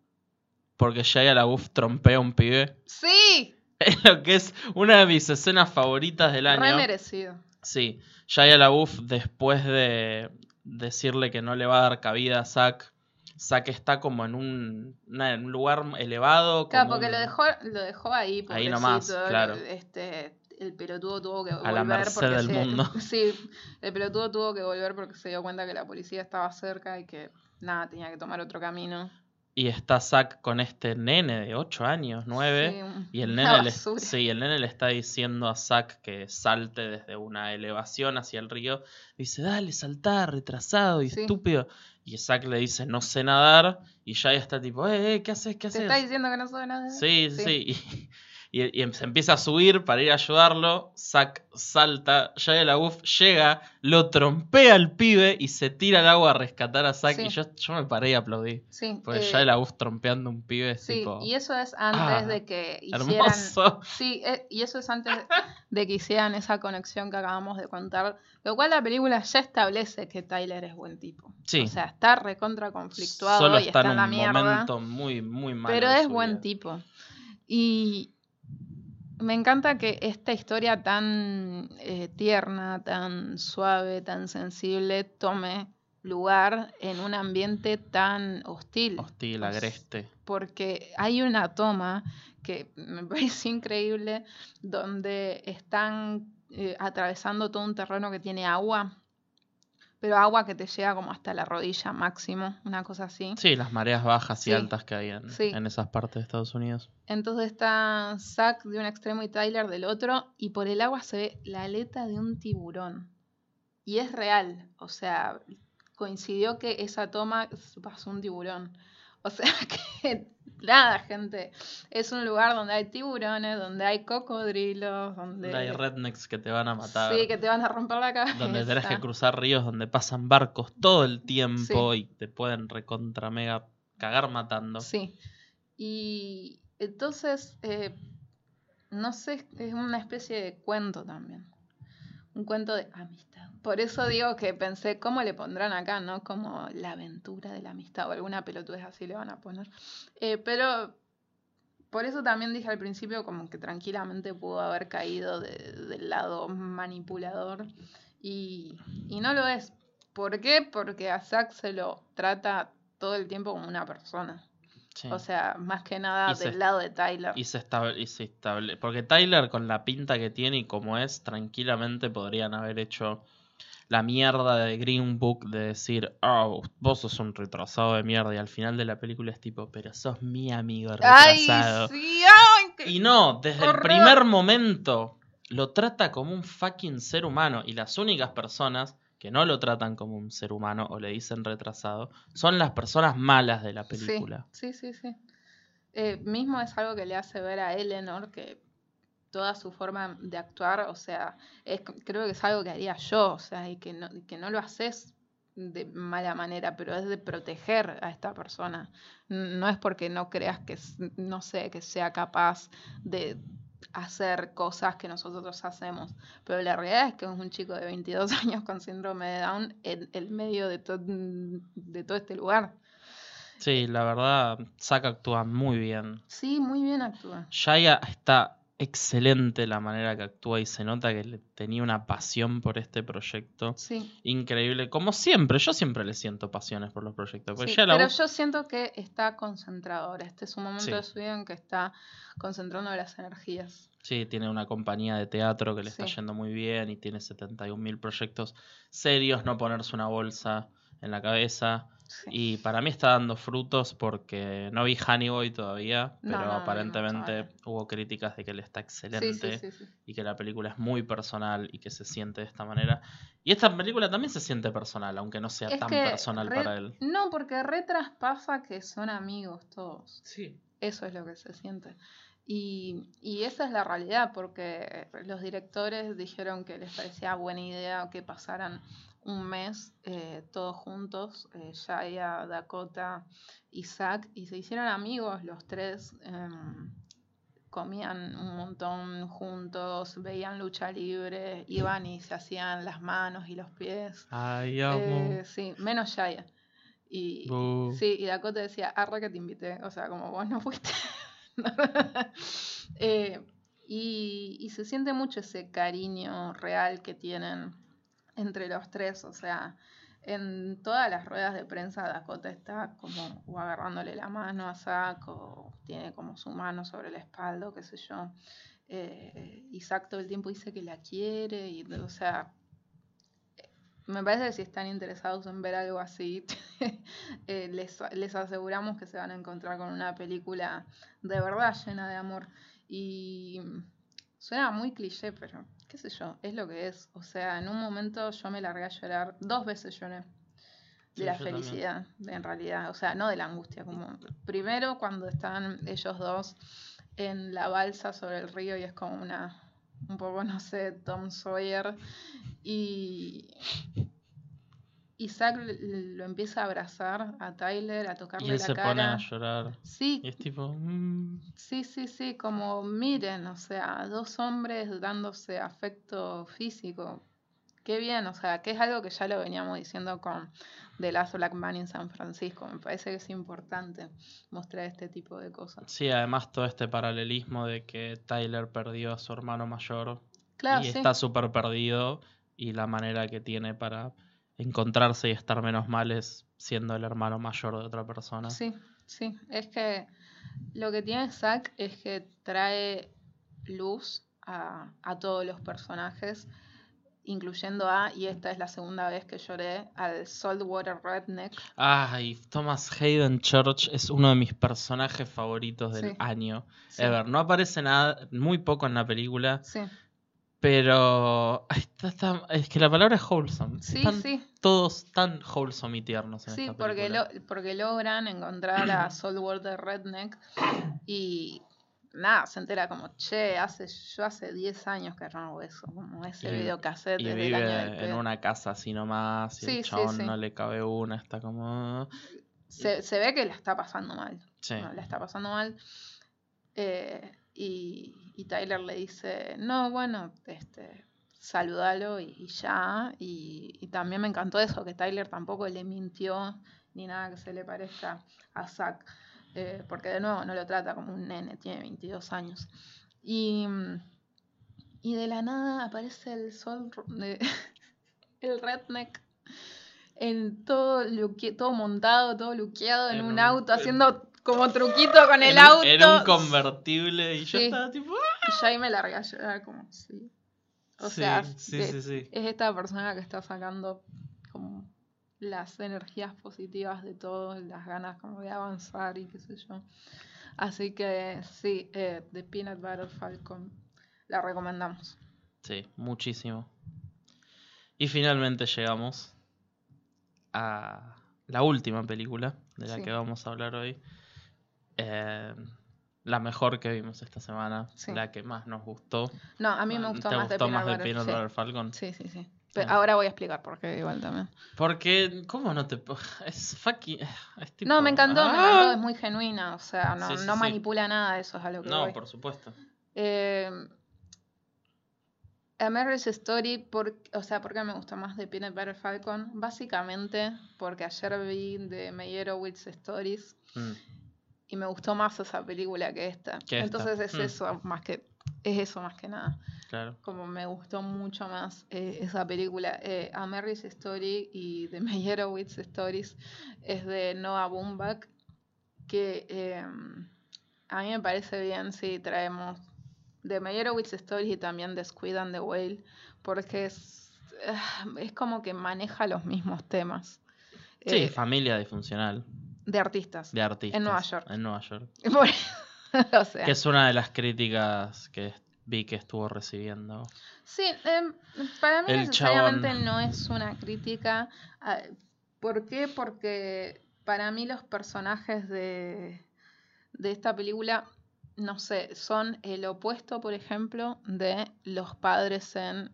Porque Shia LaBeouf trompea a un pibe. ¡Sí! Es lo que es una de mis escenas favoritas del año. Re merecido. Sí, Shia LaBeouf después de decirle que no le va a dar cabida a Zack, Zack está como en un, en un lugar elevado. Claro, como porque un- lo dejó, lo dejó ahí, Ahí nomás, claro. Este, el pelotudo tuvo que la volver merced porque del se- mundo. Sí, el pelotudo tuvo que volver porque se dio cuenta que la policía estaba cerca y que nada, tenía que tomar otro camino. Y está Zack con este nene de 8 años, 9. Sí, Y el nene, le, sí, el nene le está diciendo a Zack que salte desde una elevación hacia el río. Dice, dale, saltá, retrasado y Sí. estúpido. Y Zack le dice, no sé nadar. Y ya está tipo, eh, eh, ¿qué haces? ¿Qué ¿Te haces? está diciendo que no sabe nada? Sí, sí, sí. Y, y- y se empieza a subir para ir a ayudarlo. Zack salta. Shia LaBeouf llega, lo trompea al pibe y se tira al agua a rescatar a Zack. Sí. Y yo, yo me paré y aplaudí. Sí, Porque eh, Shia LaBeouf trompeando un pibe es sí, tipo. y eso es antes ah, de que hicieran... Hermoso. Sí, eh, y eso es antes de que hicieran esa conexión que acabamos de contar. Lo cual la película ya establece que Tyler es buen tipo. Sí. O sea, está recontra conflictuado Solo y está está en en la un mierda. momento muy, muy malo. Pero es buen vida. tipo. Y me encanta que esta historia tan eh, tierna, tan suave, tan sensible, tome lugar en un ambiente tan hostil. Hostil, agreste. Porque hay una toma que me parece increíble donde están eh, atravesando todo un terreno que tiene agua, pero agua que te llega como hasta la rodilla máximo, una cosa así. Sí, las mareas bajas y altas que hay en, sí. en esas partes de Estados Unidos. Entonces está Zack de un extremo y Tyler del otro, y por el agua se ve la aleta de un tiburón. Y es real, o sea, coincidió que esa toma pasó un tiburón. O sea que, nada, gente, es un lugar donde hay tiburones, donde hay cocodrilos, donde... Donde hay rednecks que te van a matar. Sí, que te van a romper la cabeza. Donde tenés que cruzar ríos donde pasan barcos todo el tiempo Sí. y te pueden recontra mega cagar matando. Sí. Y entonces, eh, no sé, es una especie de cuento también. Un cuento de amistad. Por eso digo que pensé, ¿cómo le pondrán acá, no? Como la aventura de la amistad o alguna pelotudez así le van a poner. Eh, pero por eso también dije al principio como que tranquilamente pudo haber caído de- del lado manipulador y, y no lo es. ¿Por qué? Porque a Zack se lo trata todo el tiempo como una persona. Sí. O sea, más que nada Y se- del lado de Tyler. Y se estable, y se estable- Porque Tyler, con la pinta que tiene y como es, tranquilamente podrían haber hecho la mierda de Green Book de decir, oh, vos sos un retrasado de mierda. Y al final de la película es tipo, pero sos mi amigo ¡Ay, retrasado. sí! ¡Ay, Y no, desde el primer momento lo trata como un fucking ser humano. Y las únicas personas que no lo tratan como un ser humano o le dicen retrasado son las personas malas de la película. Sí, sí, sí. sí. Eh, mismo es algo que le hace ver a Eleanor que toda su forma de actuar, o sea, es, creo que es algo que haría yo, o sea, y que no, que no lo haces de mala manera, pero es de proteger a esta persona. No es porque no creas que, no sé, que sea capaz de hacer cosas que nosotros hacemos, pero la realidad es que es un chico de 22 años con síndrome de Down en el medio de, to- de todo este lugar. Sí, la verdad, Zack actúa muy bien. Sí, muy bien actúa. Shaya está excelente la manera que actúa y se nota que tenía una pasión por este proyecto. Sí, Increíble, como siempre, yo siempre le siento pasiones por los proyectos. Sí, la pero yo siento que está concentrado ahora. Este es un momento Sí. de su vida en que está concentrando las energías. Sí, tiene una compañía de teatro que le está yendo muy bien y tiene 71 mil proyectos serios, no ponerse una bolsa en la cabeza. Sí. Y para mí está dando frutos porque no vi Honey Boy todavía, pero no, no, no, aparentemente hubo críticas de que él está excelente. sí, sí, sí. y que la película es muy personal y que se siente de esta manera. Y esta película también se siente personal, aunque no sea Es tan personal re- para él. No, porque re traspasa que son amigos todos. Sí. Eso es lo que se siente. Y, y esa es la realidad, porque los directores dijeron que les parecía buena idea que pasaran un mes eh, todos juntos, eh, Dakota Zack, y se hicieron amigos los tres. em, comían un montón juntos, veían lucha libre, iban y se hacían las manos y los pies. Ay, amo. Eh, sí, menos Shia. Y, sí, y Dakota decía, arre que te invité. O sea, como vos no fuiste. Eh, y, se siente mucho ese cariño real que tienen entre los tres. O sea, en todas las ruedas de prensa Dakota está como agarrándole la mano a Zack o tiene como su mano sobre la espalda, qué sé yo. Eh, Zack todo el tiempo dice que la quiere y, o sea, me parece que si están interesados en ver algo así, eh, les, les aseguramos que se van a encontrar con una película de verdad llena de amor. Y suena muy cliché, pero qué sé yo, es lo que es. O sea, en un momento yo me largué a llorar, dos veces lloré. De Sí, la también. felicidad, en realidad. O sea, no de la angustia. Como primero cuando están ellos dos en la balsa sobre el río y es como una, un poco, no sé, Tom Sawyer. Y, y l- lo empieza a abrazar a Tyler, a Y tocarle él la se pone a cara. llorar. Sí, Y es tipo. mm, sí, sí, sí, como miren, o sea, dos hombres dándose afecto físico. Qué bien, o sea, que es algo que ya lo veníamos diciendo con The Last Black Man in San Francisco. Me parece que es importante mostrar este tipo de cosas. Sí, además todo este paralelismo de que Tyler perdió a su hermano mayor Claro, y sí. está súper perdido y la manera que tiene para encontrarse y estar menos mal es siendo el hermano mayor de otra persona. Sí, sí. Es que lo que tiene Zack es que trae luz a, a todos los personajes, incluyendo a, y esta es la segunda vez que lloré, al Saltwater Redneck. Ay, Thomas Hayden Church es uno de mis personajes favoritos del Sí. año. Sí, Ever, no aparece nada, muy poco en la película, sí, pero está- está- es que la palabra es wholesome. sí, Están sí. todos tan wholesome y tiernos en Sí, esta porque, lo, porque logran encontrar a Saltwater Redneck y nada, se entera como, che, hace, yo hace 10 años que hago eso, como ese Y- videocassette Y el año del vive en una casa así nomás y Sí, el chabón sí. no le cabe una, está como... Se, se ve que la está pasando mal. Sí. ¿no? La está pasando mal. Eh, y, y Tyler le dice, no, bueno, este, saludalo y, y ya. Y, y también me encantó eso, que Tyler tampoco le mintió ni nada que se le parezca a Zack. eh, porque de nuevo no lo trata como un nene, tiene 22 años. Y, y de la nada aparece el sol, de- el redneck en todo, luque- todo montado, todo luqueado en, En un un- auto, en- haciendo como truquito con el en auto. En un convertible y yo Sí. estaba tipo. "Ah". Y yo ahí me largué a llorar como, sí. O Sí, sea, sí, es esta persona que está sacando como las energías positivas de todo, las ganas como de avanzar y qué sé yo. Así que sí, eh, The Peanut Butter Falcon la recomendamos. Sí, muchísimo. Y finalmente llegamos a la última película de la Sí. que vamos a hablar hoy. Eh, la mejor que vimos esta semana, Sí. la que más nos gustó. No, a mí me gustó ¿Te más gustó The más Peanut de Butter. Sí. Falcon? Sí, sí, sí. Pero Ah. ahora voy a explicar por qué igual también. Porque, ¿cómo no te.? Es fucking. Es tipo, no, me encantó, me ¡ah! encantó, es muy genuina, o sea, no, Sí, sí, no sí. manipula nada, eso es a lo que No, voy. por supuesto. Eh, A Marriage Story, por, o sea, ¿por qué me gusta más de Peanut Butter Falcon? Básicamente porque ayer vi de Meyerowitz Stories Mm, y me gustó más esa película que esta. Que esta. Entonces es Mm. eso más que es eso más que nada. claro. Como me gustó mucho más eh, esa película. Eh, A Marriage Story y The Meyerowitz Stories es de Noah Baumbach que eh, a mí me parece bien si traemos de Meyerowitz Stories y también de Squid and the Whale porque es, ah, es como que maneja los mismos temas Sí, eh, familia disfuncional de artistas. de artistas. Nueva York. En Nueva York. Por- o sea, Que es una de las críticas que vi que estuvo recibiendo. Sí, em, para mí El necesariamente chabón. no es una crítica. a- ¿Por qué? Porque para mí los personajes de, de esta película, no sé, son el opuesto, por ejemplo, de los padres en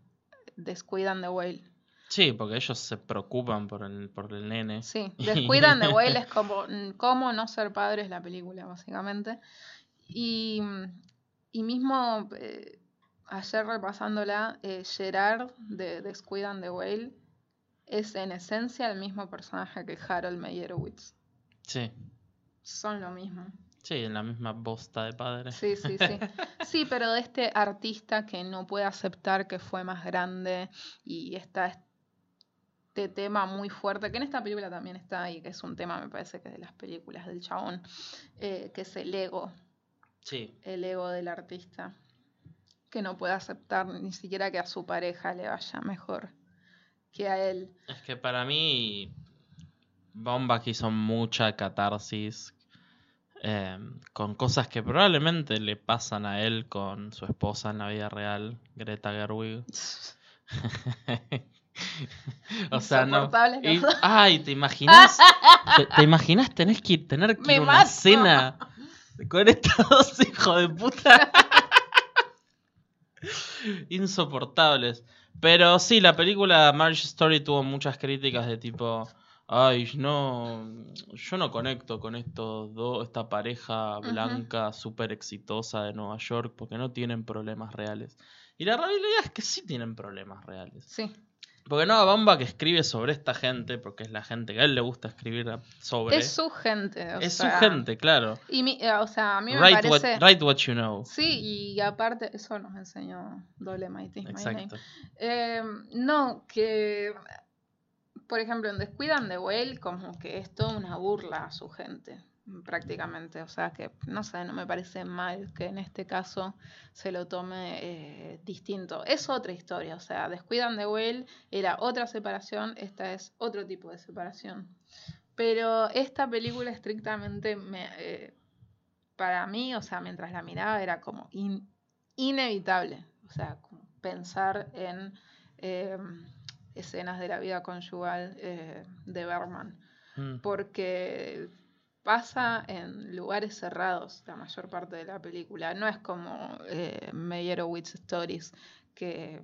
Descuidan the Whale. Sí, porque ellos se preocupan por el, por el nene. Sí, Descuidan the Whale es como mm, cómo no ser padres la película, básicamente. Y, y mismo eh, ayer repasándola, eh, Gerard de Descuidan the Whale es en esencia el mismo personaje que Harold Meyerowitz. Sí, Son lo mismo. sí, en la misma bosta de padre. Sí, sí, sí. Sí, pero de este artista que no puede aceptar que fue más grande y está este tema muy fuerte, que en esta película también está y que es un tema, me parece que de las películas del chabón, eh, que es el ego, Sí, el ego del artista, que no puede aceptar ni siquiera que a su pareja le vaya mejor que a él. es que para mí Bombach hizo mucha catarsis eh, con cosas que probablemente le pasan a él con su esposa en la vida real, Greta Gerwig. o sea, no. Y- ay, ¿te imaginas? ¿Te, te imaginas tener que tener que ir a una mato. cena con estos dos hijos de puta? Insoportables. Pero sí, la película Marriage Story tuvo muchas críticas de tipo, ay, no, yo no conecto con estos dos, esta pareja blanca súper exitosa de Nueva York porque no tienen problemas reales. Y la realidad es que sí tienen problemas reales. Sí, Porque Noah Baumbach que escribe sobre esta gente, porque es la gente que a él le gusta escribir sobre. es su gente. o Es sea, su gente, claro. Y mi- eh, o sea, a mí me Write what, parece... write what you know. Sí, y aparte, eso nos enseñó Doble Mighty. Exacto. Eh, no, que por ejemplo en Descuidan de Whale como que es toda una burla a su gente, prácticamente. O sea que, no sé, no me parece mal que en este caso se lo tome eh, distinto. Es otra historia, o sea, Descuidan de Whale era otra separación, esta es otro tipo de separación. Pero esta película estrictamente me, eh, para mí, o sea, mientras la miraba era como in- inevitable. O sea, pensar en eh, escenas de la vida conyugal de Berman. Mm. Porque pasa en lugares cerrados la mayor parte de la película. No es como eh, Meyerowitz Stories, que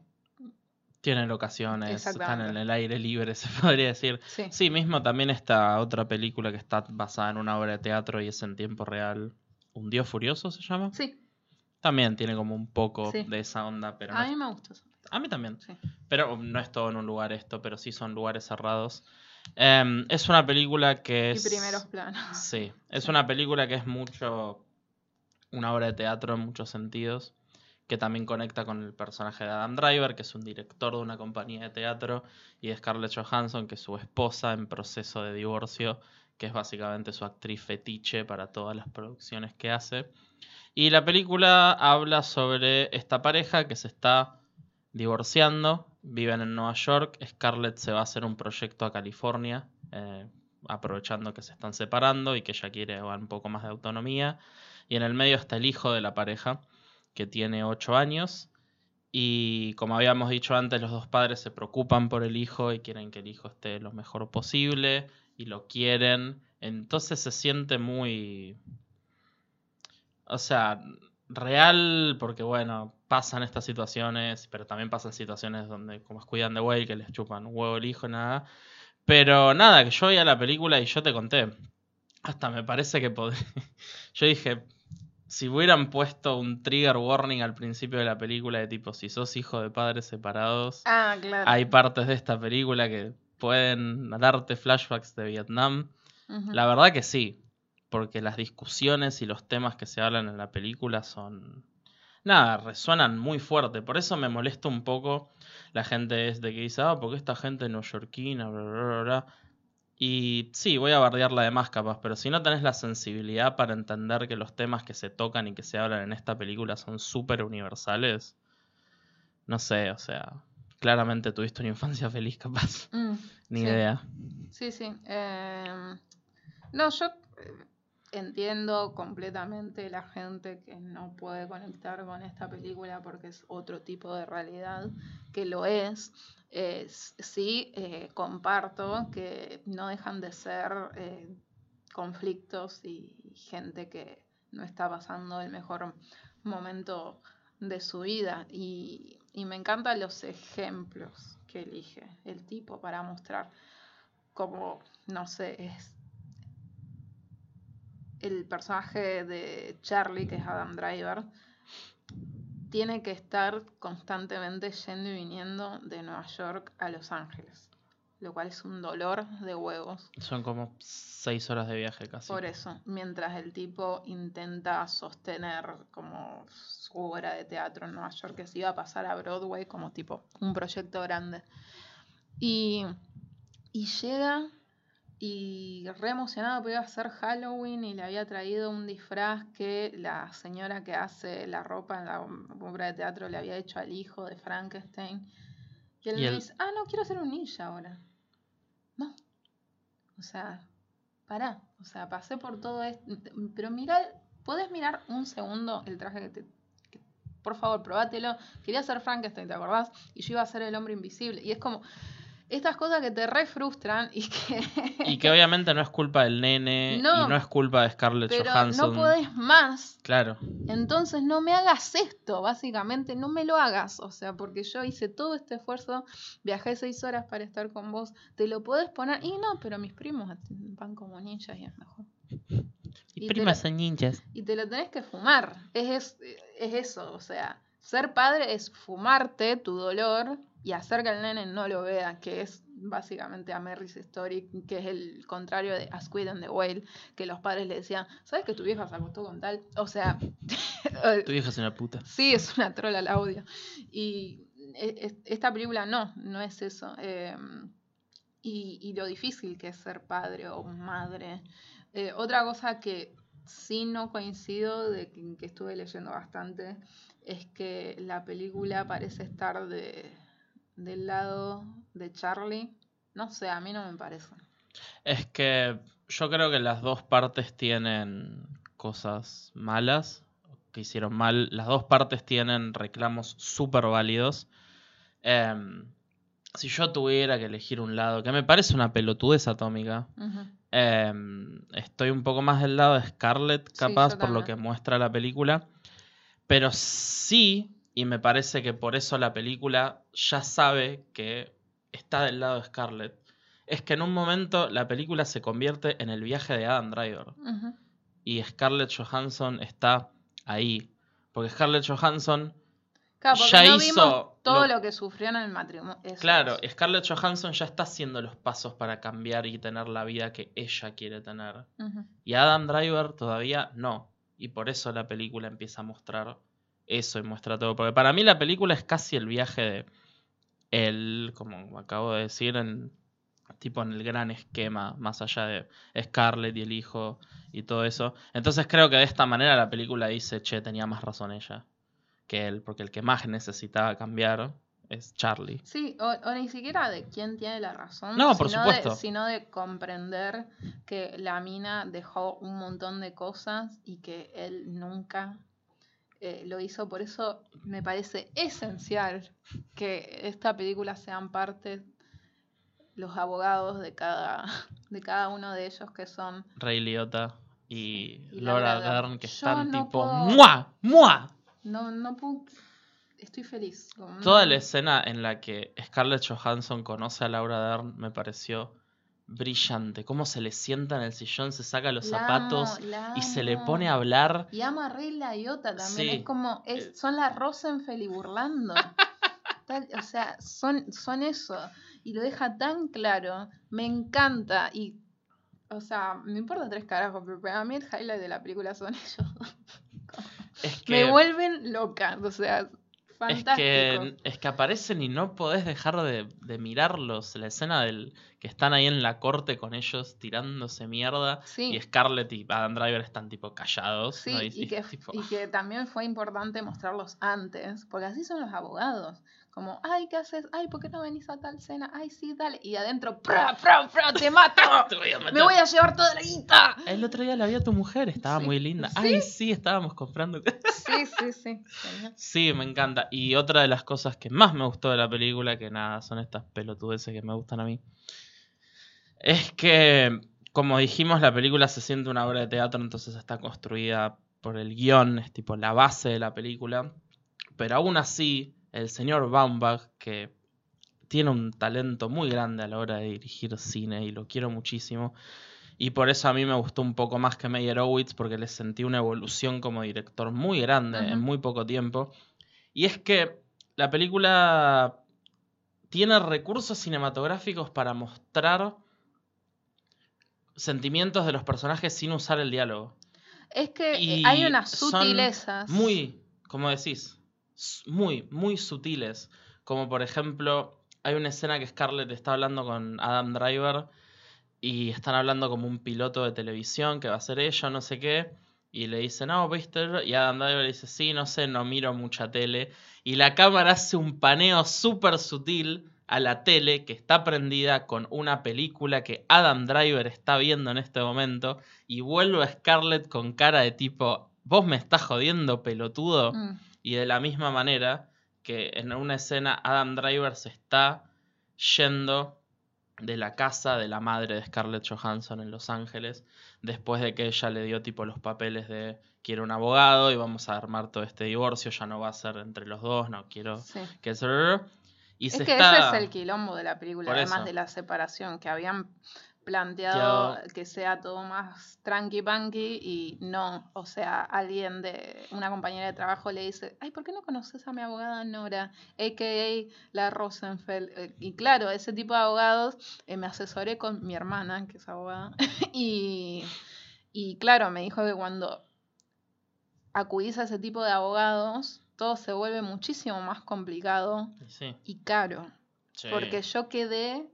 Tienen locaciones, están en el aire libre, se podría decir. sí, Sí, mismo también esta otra película que está basada en una obra de teatro y es en tiempo real. ¿Un Dios Furioso se llama? sí, También tiene como un poco Sí. de esa onda, pero no a es- mí me gustó eso. a mí también. Sí. Pero no es todo en un lugar esto, pero sí son lugares cerrados. Em, es una película que es... Y primeros planos. Sí, es una película que es mucho una obra de teatro en muchos sentidos, que también conecta con el personaje de Adam Driver, que es un director de una compañía de teatro, y de Scarlett Johansson, que es su esposa en proceso de divorcio, que es básicamente su actriz fetiche para todas las producciones que hace. Y la película habla sobre esta pareja que se está divorciando, viven en Nueva York, Scarlett se va a hacer un proyecto a California, eh, aprovechando que se están separando y que ella quiere un poco más de autonomía. Y en el medio está el hijo de la pareja, que tiene 8 años. Y como habíamos dicho antes, los dos padres se preocupan por el hijo y quieren que el hijo esté lo mejor posible y lo quieren. Entonces se siente muy... O sea, real, porque bueno, pasan estas situaciones, pero también pasan situaciones donde como es cuidan de Whale, que les chupan un huevo el hijo, nada. Pero nada, que yo veía la película y yo te conté. Hasta me parece que podría... yo dije, si hubieran puesto un trigger warning al principio de la película de tipo, si sos hijo de padres separados, Ah, claro. hay partes de esta película que pueden darte flashbacks de Vietnam. La verdad que sí, porque las discusiones y los temas que se hablan en la película son... Nada, resuenan muy fuerte. Por eso me molesta un poco la gente es de que dice, ah, porque esta gente neoyorquina, bla, bla, bla, bla. Y sí, voy a bardearla de más capaz, pero si no tenés la sensibilidad para entender que los temas que se tocan y que se hablan en esta película son súper universales, no sé, o sea, claramente tuviste una infancia feliz capaz. Mm, Ni sí. idea. Sí, sí. em, no, yo eh, entiendo completamente la gente que no puede conectar con esta película porque es otro tipo de realidad, que lo es. Eh, sí, eh, comparto que no dejan de ser eh, conflictos y gente que no está pasando el mejor momento de su vida. Y, y me encantan los ejemplos que elige el tipo para mostrar como, no sé, es el personaje de Charlie, que es Adam Driver, tiene que estar constantemente yendo y viniendo de Nueva York a Los Ángeles, lo cual es un dolor de huevos. Son como seis horas de viaje casi. Por eso, mientras el tipo intenta sostener como su obra de teatro en Nueva York, que se iba a pasar a Broadway como tipo un proyecto grande. Y, y llega y re emocionado porque iba a ser Halloween y le había traído un disfraz que la señora que hace la ropa en la obra de teatro le había hecho al hijo de Frankenstein. Y él Y me él- dice, ah, no, quiero ser un ninja ahora. No. O sea, pará. O sea, pasé por todo esto. Pero mira, ¿puedes mirar un segundo el traje que te... que- por favor, probátelo. Quería ser Frankenstein, ¿te acordás? Y yo iba a ser el hombre invisible. Y es como... Estas cosas que te re frustran y que... Y que obviamente no es culpa del nene No. y no es culpa de Scarlett pero Johansson. no podés más. Claro. Entonces no me hagas esto, básicamente, no me lo hagas. O sea, porque yo hice todo este esfuerzo, viajé seis horas para estar con vos, te lo podés poner. Y no, pero mis primos van como ninjas y es mejor. Y, primas lo- son ninjas. Y te lo tenés que fumar. Es, es, es eso, o sea, ser padre es fumarte tu dolor y hacer que el nene no lo vea, que es básicamente a Mary's Story, que es el contrario de A Squid and the Whale, que los padres le decían, ¿sabes que tu vieja se acostó con tal? O sea, Tu vieja es una puta. Sí, es una trola el audio. Y e- es- esta película no, no es eso. Eh, y, y lo difícil que es ser padre o madre. Eh, otra cosa que sí no coincido, de que, que estuve leyendo bastante, es que la película parece estar de, del lado de Charlie. No sé, a mí no me parece. Es que yo creo que las dos partes tienen cosas malas que hicieron mal. Las dos partes tienen reclamos súper válidos. Em, si yo tuviera que elegir un lado, que me parece una pelotudez atómica, em, estoy un poco más del lado de Scarlett, capaz, por lo que muestra la película. Pero sí, y me parece que por eso la película ya sabe que está del lado de Scarlett, es que en un momento la película se convierte en el viaje de Adam Driver. Y Scarlett Johansson está ahí. Porque Scarlett Johansson, Claro, porque Ya no hizo vimos todo lo- lo... que sufrió en el matrimonio. Eso claro, es. Scarlett Johansson ya está haciendo los pasos para cambiar y tener la vida que ella quiere tener. Y Adam Driver todavía no. Y por eso la película empieza a mostrar eso y muestra todo. Porque para mí la película es casi el viaje de él, como acabo de decir, en tipo en el gran esquema, más allá de Scarlett y el hijo y todo eso. Entonces creo que de esta manera la película dice, che, tenía más razón ella que él, porque el que más necesitaba cambiar es Charlie. Sí, o, o ni siquiera de quién tiene la razón. No, por sino supuesto. De, sino de comprender que la mina dejó un montón de cosas y que él nunca eh, lo hizo. Por eso me parece esencial que esta película sean parte los abogados de cada, de cada uno de ellos que son Ray Liotta y, Y Laura Dern. Que Yo están no tipo puedo- ¡Mua! ¡Mua! no no puedo- estoy feliz como Toda la escena en la que Scarlett Johansson conoce a Laura Dern me pareció brillante. Cómo se le sienta en el sillón, se saca los La zapatos amo, y se le pone a hablar. Y ama a Rey Liotta también. Sí. Es como, es, Eh. son la Rosenfeld y burlando. Tal- o sea, son, son eso. Y lo deja tan claro. Me encanta. Y, o sea, me importa tres carajos, pero para mí el highlight de la película son ellos. Es que, Me vuelven loca. O sea, es, que, es que aparecen y no podés dejar de, de mirarlos. La escena del que están ahí en la corte con ellos tirándose mierda. Sí. Y Scarlett y Adam Driver están tipo callados. Sí, ¿no? y, que, tipo, y que también fue importante mostrarlos antes, porque así son los abogados. Como, ay, ¿qué haces? Ay, ¿por qué no venís a tal cena? Ay, sí, dale. Y adentro, ¡pra, pra, pra, te mato! "Te voy a matar". ¡Me voy a llevar toda la guita! El otro día la vi a tu mujer, estaba Sí. muy linda. ¿Sí? Ay, sí, estábamos comprando. Sí, sí, sí. Sí, me encanta. Y otra de las cosas que más me gustó de la película, que nada, son estas pelotudeces que me gustan a mí, es que, como dijimos, la película se siente una obra de teatro, entonces está construida por el guion, es tipo la base de la película. Pero aún así, el señor Baumbach, que tiene un talento muy grande a la hora de dirigir cine y lo quiero muchísimo. Y por eso a mí me gustó un poco más que Meyerowitz, porque le sentí una evolución como director muy grande en muy poco tiempo. Y es que la película tiene recursos cinematográficos para mostrar sentimientos de los personajes sin usar el diálogo. Es que Y hay unas sutilezas. Muy, como decís, muy, muy sutiles. Como por ejemplo, hay una escena que Scarlett está hablando con Adam Driver y están hablando como un piloto de televisión que va a ser ella, no sé qué. Y le dice, no, ¿viste? Y Adam Driver dice, sí, no sé, no miro mucha tele. Y la cámara hace un paneo súper sutil a la tele que está prendida con una película que Adam Driver está viendo en este momento. Y vuelve a Scarlett con cara de tipo, vos me estás jodiendo, pelotudo. Mm, Y de la misma manera que en una escena Adam Driver se está yendo de la casa de la madre de Scarlett Johansson en Los Ángeles, después de que ella le dio tipo los papeles de quiero un abogado y vamos a armar todo este divorcio, ya no va a ser entre los dos, no quiero sí. que se... Y Es se que está... ese es el quilombo de la película, Por además eso. de la separación, que habían planteado que sea todo más tranqui panqui y no, o sea, alguien de una compañera de trabajo le dice, ay, ¿por qué no conoces a mi abogada Nora? A.K.A. la Rosenfeld. Eh, Y claro, ese tipo de abogados, eh, me asesoré con mi hermana, que es abogada, y, y claro, me dijo que cuando acudís a ese tipo de abogados, todo se vuelve muchísimo más complicado Y sí, y caro. sí. Porque yo quedé.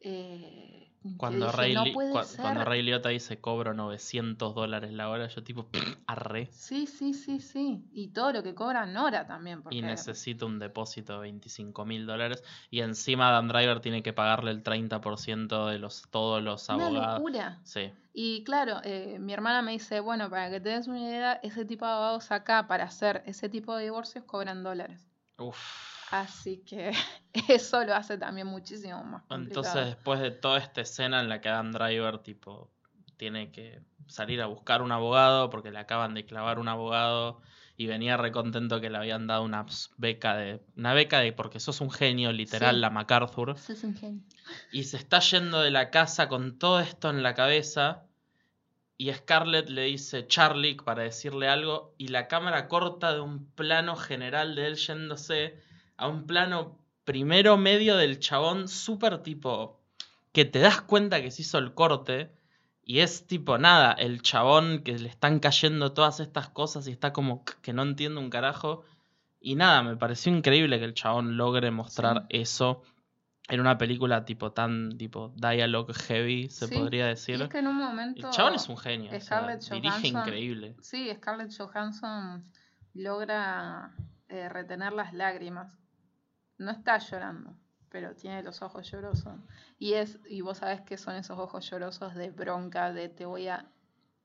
eh, Cuando, dije, Ray, no Li- puede cua- ser". cuando Ray Liotta dice cobro 900 dólares la hora, yo tipo, arre. Sí, sí, sí, sí. Y todo lo que cobra Nora también. Porque Y necesita un depósito de 25 mil dólares. Y encima Adam Driver tiene que pagarle el 30% de los, todos los Una abogados. locura. Sí, Y claro, eh, mi hermana me dice, bueno, para que te des una idea, ese tipo de abogados acá para hacer ese tipo de divorcios cobran dólares. Uf. Así que eso lo hace también muchísimo más complicado. Entonces, después de toda esta escena en la que Adam Driver, tipo, tiene que salir a buscar un abogado porque le acaban de clavar un abogado y venía recontento que le habían dado una beca de. Una beca de porque sos un genio, literal, Sí. la MacArthur. Es un genio. Y se está yendo de la casa con todo esto en la cabeza. Y Scarlett le dice Charlie para decirle algo. Y la cámara corta de un plano general de él yéndose a un plano primero medio del chabón, súper tipo. Que te das cuenta que se hizo el corte. Y es tipo nada, el chabón que le están cayendo todas estas cosas y está como que no entiende un carajo. Y nada, me pareció increíble que el chabón logre mostrar eso en una película tipo tan tipo dialogue heavy, se Sí, podría Y decir. es que en un momento. El chabón es un genio. o sea, dirige increíble. Sí, Scarlett Johansson logra eh, retener las lágrimas. No está llorando, pero tiene los ojos llorosos. Y es, y vos sabés que son esos ojos llorosos de bronca, de te voy a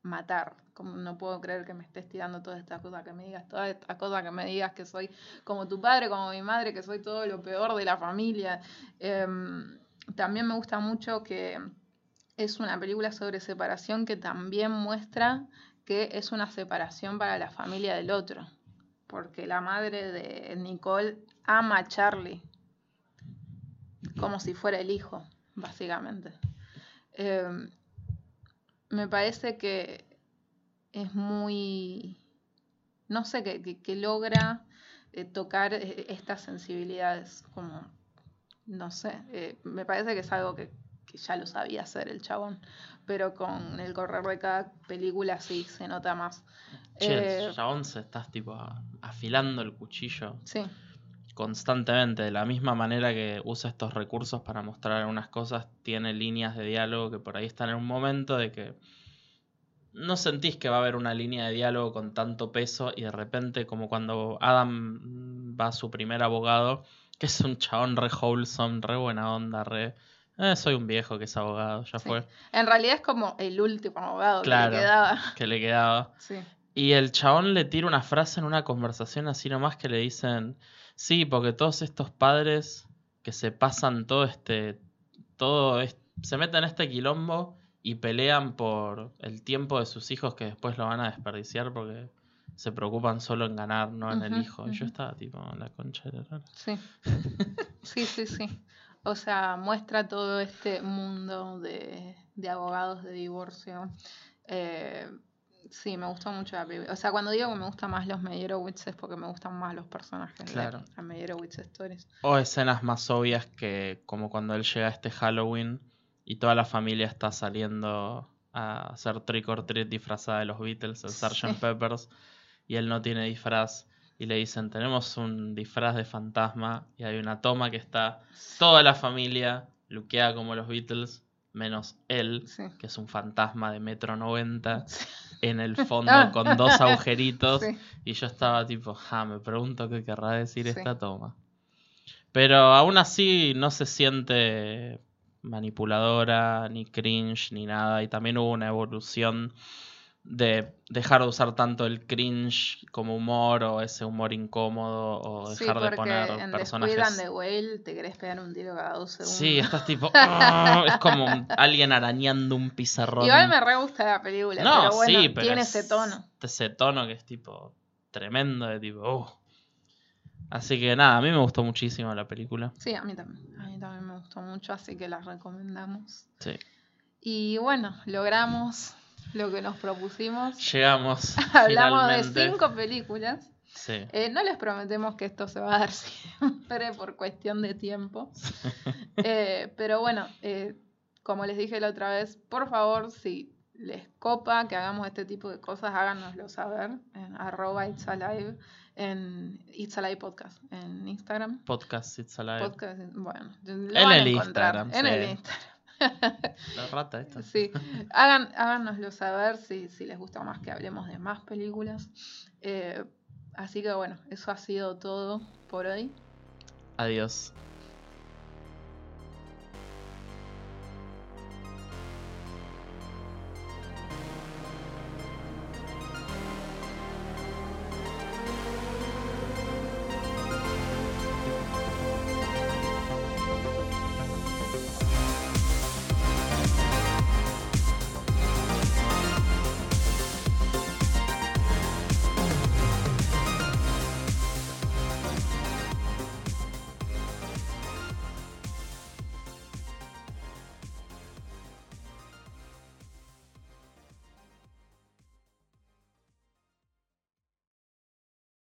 matar. Como no puedo creer que me estés tirando todas estas cosas que me digas, todas estas cosas que me digas que soy como tu padre, como mi madre, que soy todo lo peor de la familia. Em, también me gusta mucho que es una película sobre separación que también muestra que es una separación para la familia del otro. Porque la madre de Nicole ama a Charlie como si fuera el hijo, básicamente. Eh, me parece que es muy, no sé, que, que- que logra eh, tocar eh, estas sensibilidades, como, no sé, eh, me parece que es algo que, que ya lo sabía hacer el chabón, pero con el correr de cada película sí se nota más. Che, el chabón se estás tipo afilando el cuchillo sí, constantemente. De la misma manera que usa estos recursos para mostrar algunas cosas, tiene líneas de diálogo que por ahí están en un momento de que no sentís que va a haber una línea de diálogo con tanto peso y de repente como cuando Adam va a su primer abogado, que es un chabón re wholesome, re buena onda, re... "Eh, soy un viejo que es abogado, ya Sí. fue. en realidad es como el último abogado Claro. que le quedaba. Que le quedaba. Sí. Y el chabón le tira una frase en una conversación así nomás que le dicen, sí, porque todos estos padres que se pasan todo este, todo es- se meten en este quilombo y pelean por el tiempo de sus hijos que después lo van a desperdiciar porque se preocupan solo en ganar, no en el hijo. Y yo ujú. estaba tipo, la concha de la lora". Sí. Sí, sí, sí. O sea, muestra todo este mundo de, de abogados de divorcio. Eh, sí, me gustó mucho. O sea, cuando digo que me gustan más los Meyerowitz es porque me gustan más los personajes Claro. de Meyerowitz Stories. O escenas más obvias que como cuando él llega a este Halloween y toda la familia está saliendo a hacer trick or treat disfrazada de los Beatles, el Sgt. Sí. Peppers, y él no tiene disfraz. Y le dicen, tenemos un disfraz de fantasma. Y hay una toma que está toda la familia luqueada como los Beatles, menos él, Sí. que es un fantasma de metro noventa, Sí. En el fondo con dos agujeritos. Sí. Y yo estaba tipo, ja, me pregunto qué querrá decir Sí. esta toma. Pero aún así no se siente manipuladora, ni cringe, ni nada. Y también hubo una evolución de dejar de usar tanto el cringe como humor o ese humor incómodo o Sí, dejar de poner en personajes. De Whale te querés pegar un tiro cada dos segundos. Sí, estás tipo. "Ah", es como alguien arañando un pizarrón. Igual me re gusta la película, No, pero bueno, sí, pero tiene es ese tono. Ese tono que es tipo tremendo, de tipo. "Uh". Así que nada, a mí me gustó muchísimo la película. Sí, a mí también. A mí también me gustó mucho, así que la recomendamos. Sí. Y bueno, logramos lo que nos propusimos. Llegamos. Hablamos de cinco películas. Sí. Eh, no les prometemos que esto se va a dar siempre por cuestión de tiempo. Eh, pero bueno, eh, como les dije la otra vez, por favor, si les copa que hagamos este tipo de cosas, háganoslo saber en arroba It's Alive, en It's Alive Podcast, en Instagram. Podcast It's Alive. Podcast, bueno, lo En van a el Instagram, En el Instagram. La rata esta. Sí, Hagan, háganoslo saber si, si les gusta más que hablemos de más películas. Eh, así que bueno, eso ha sido todo por hoy. Adiós.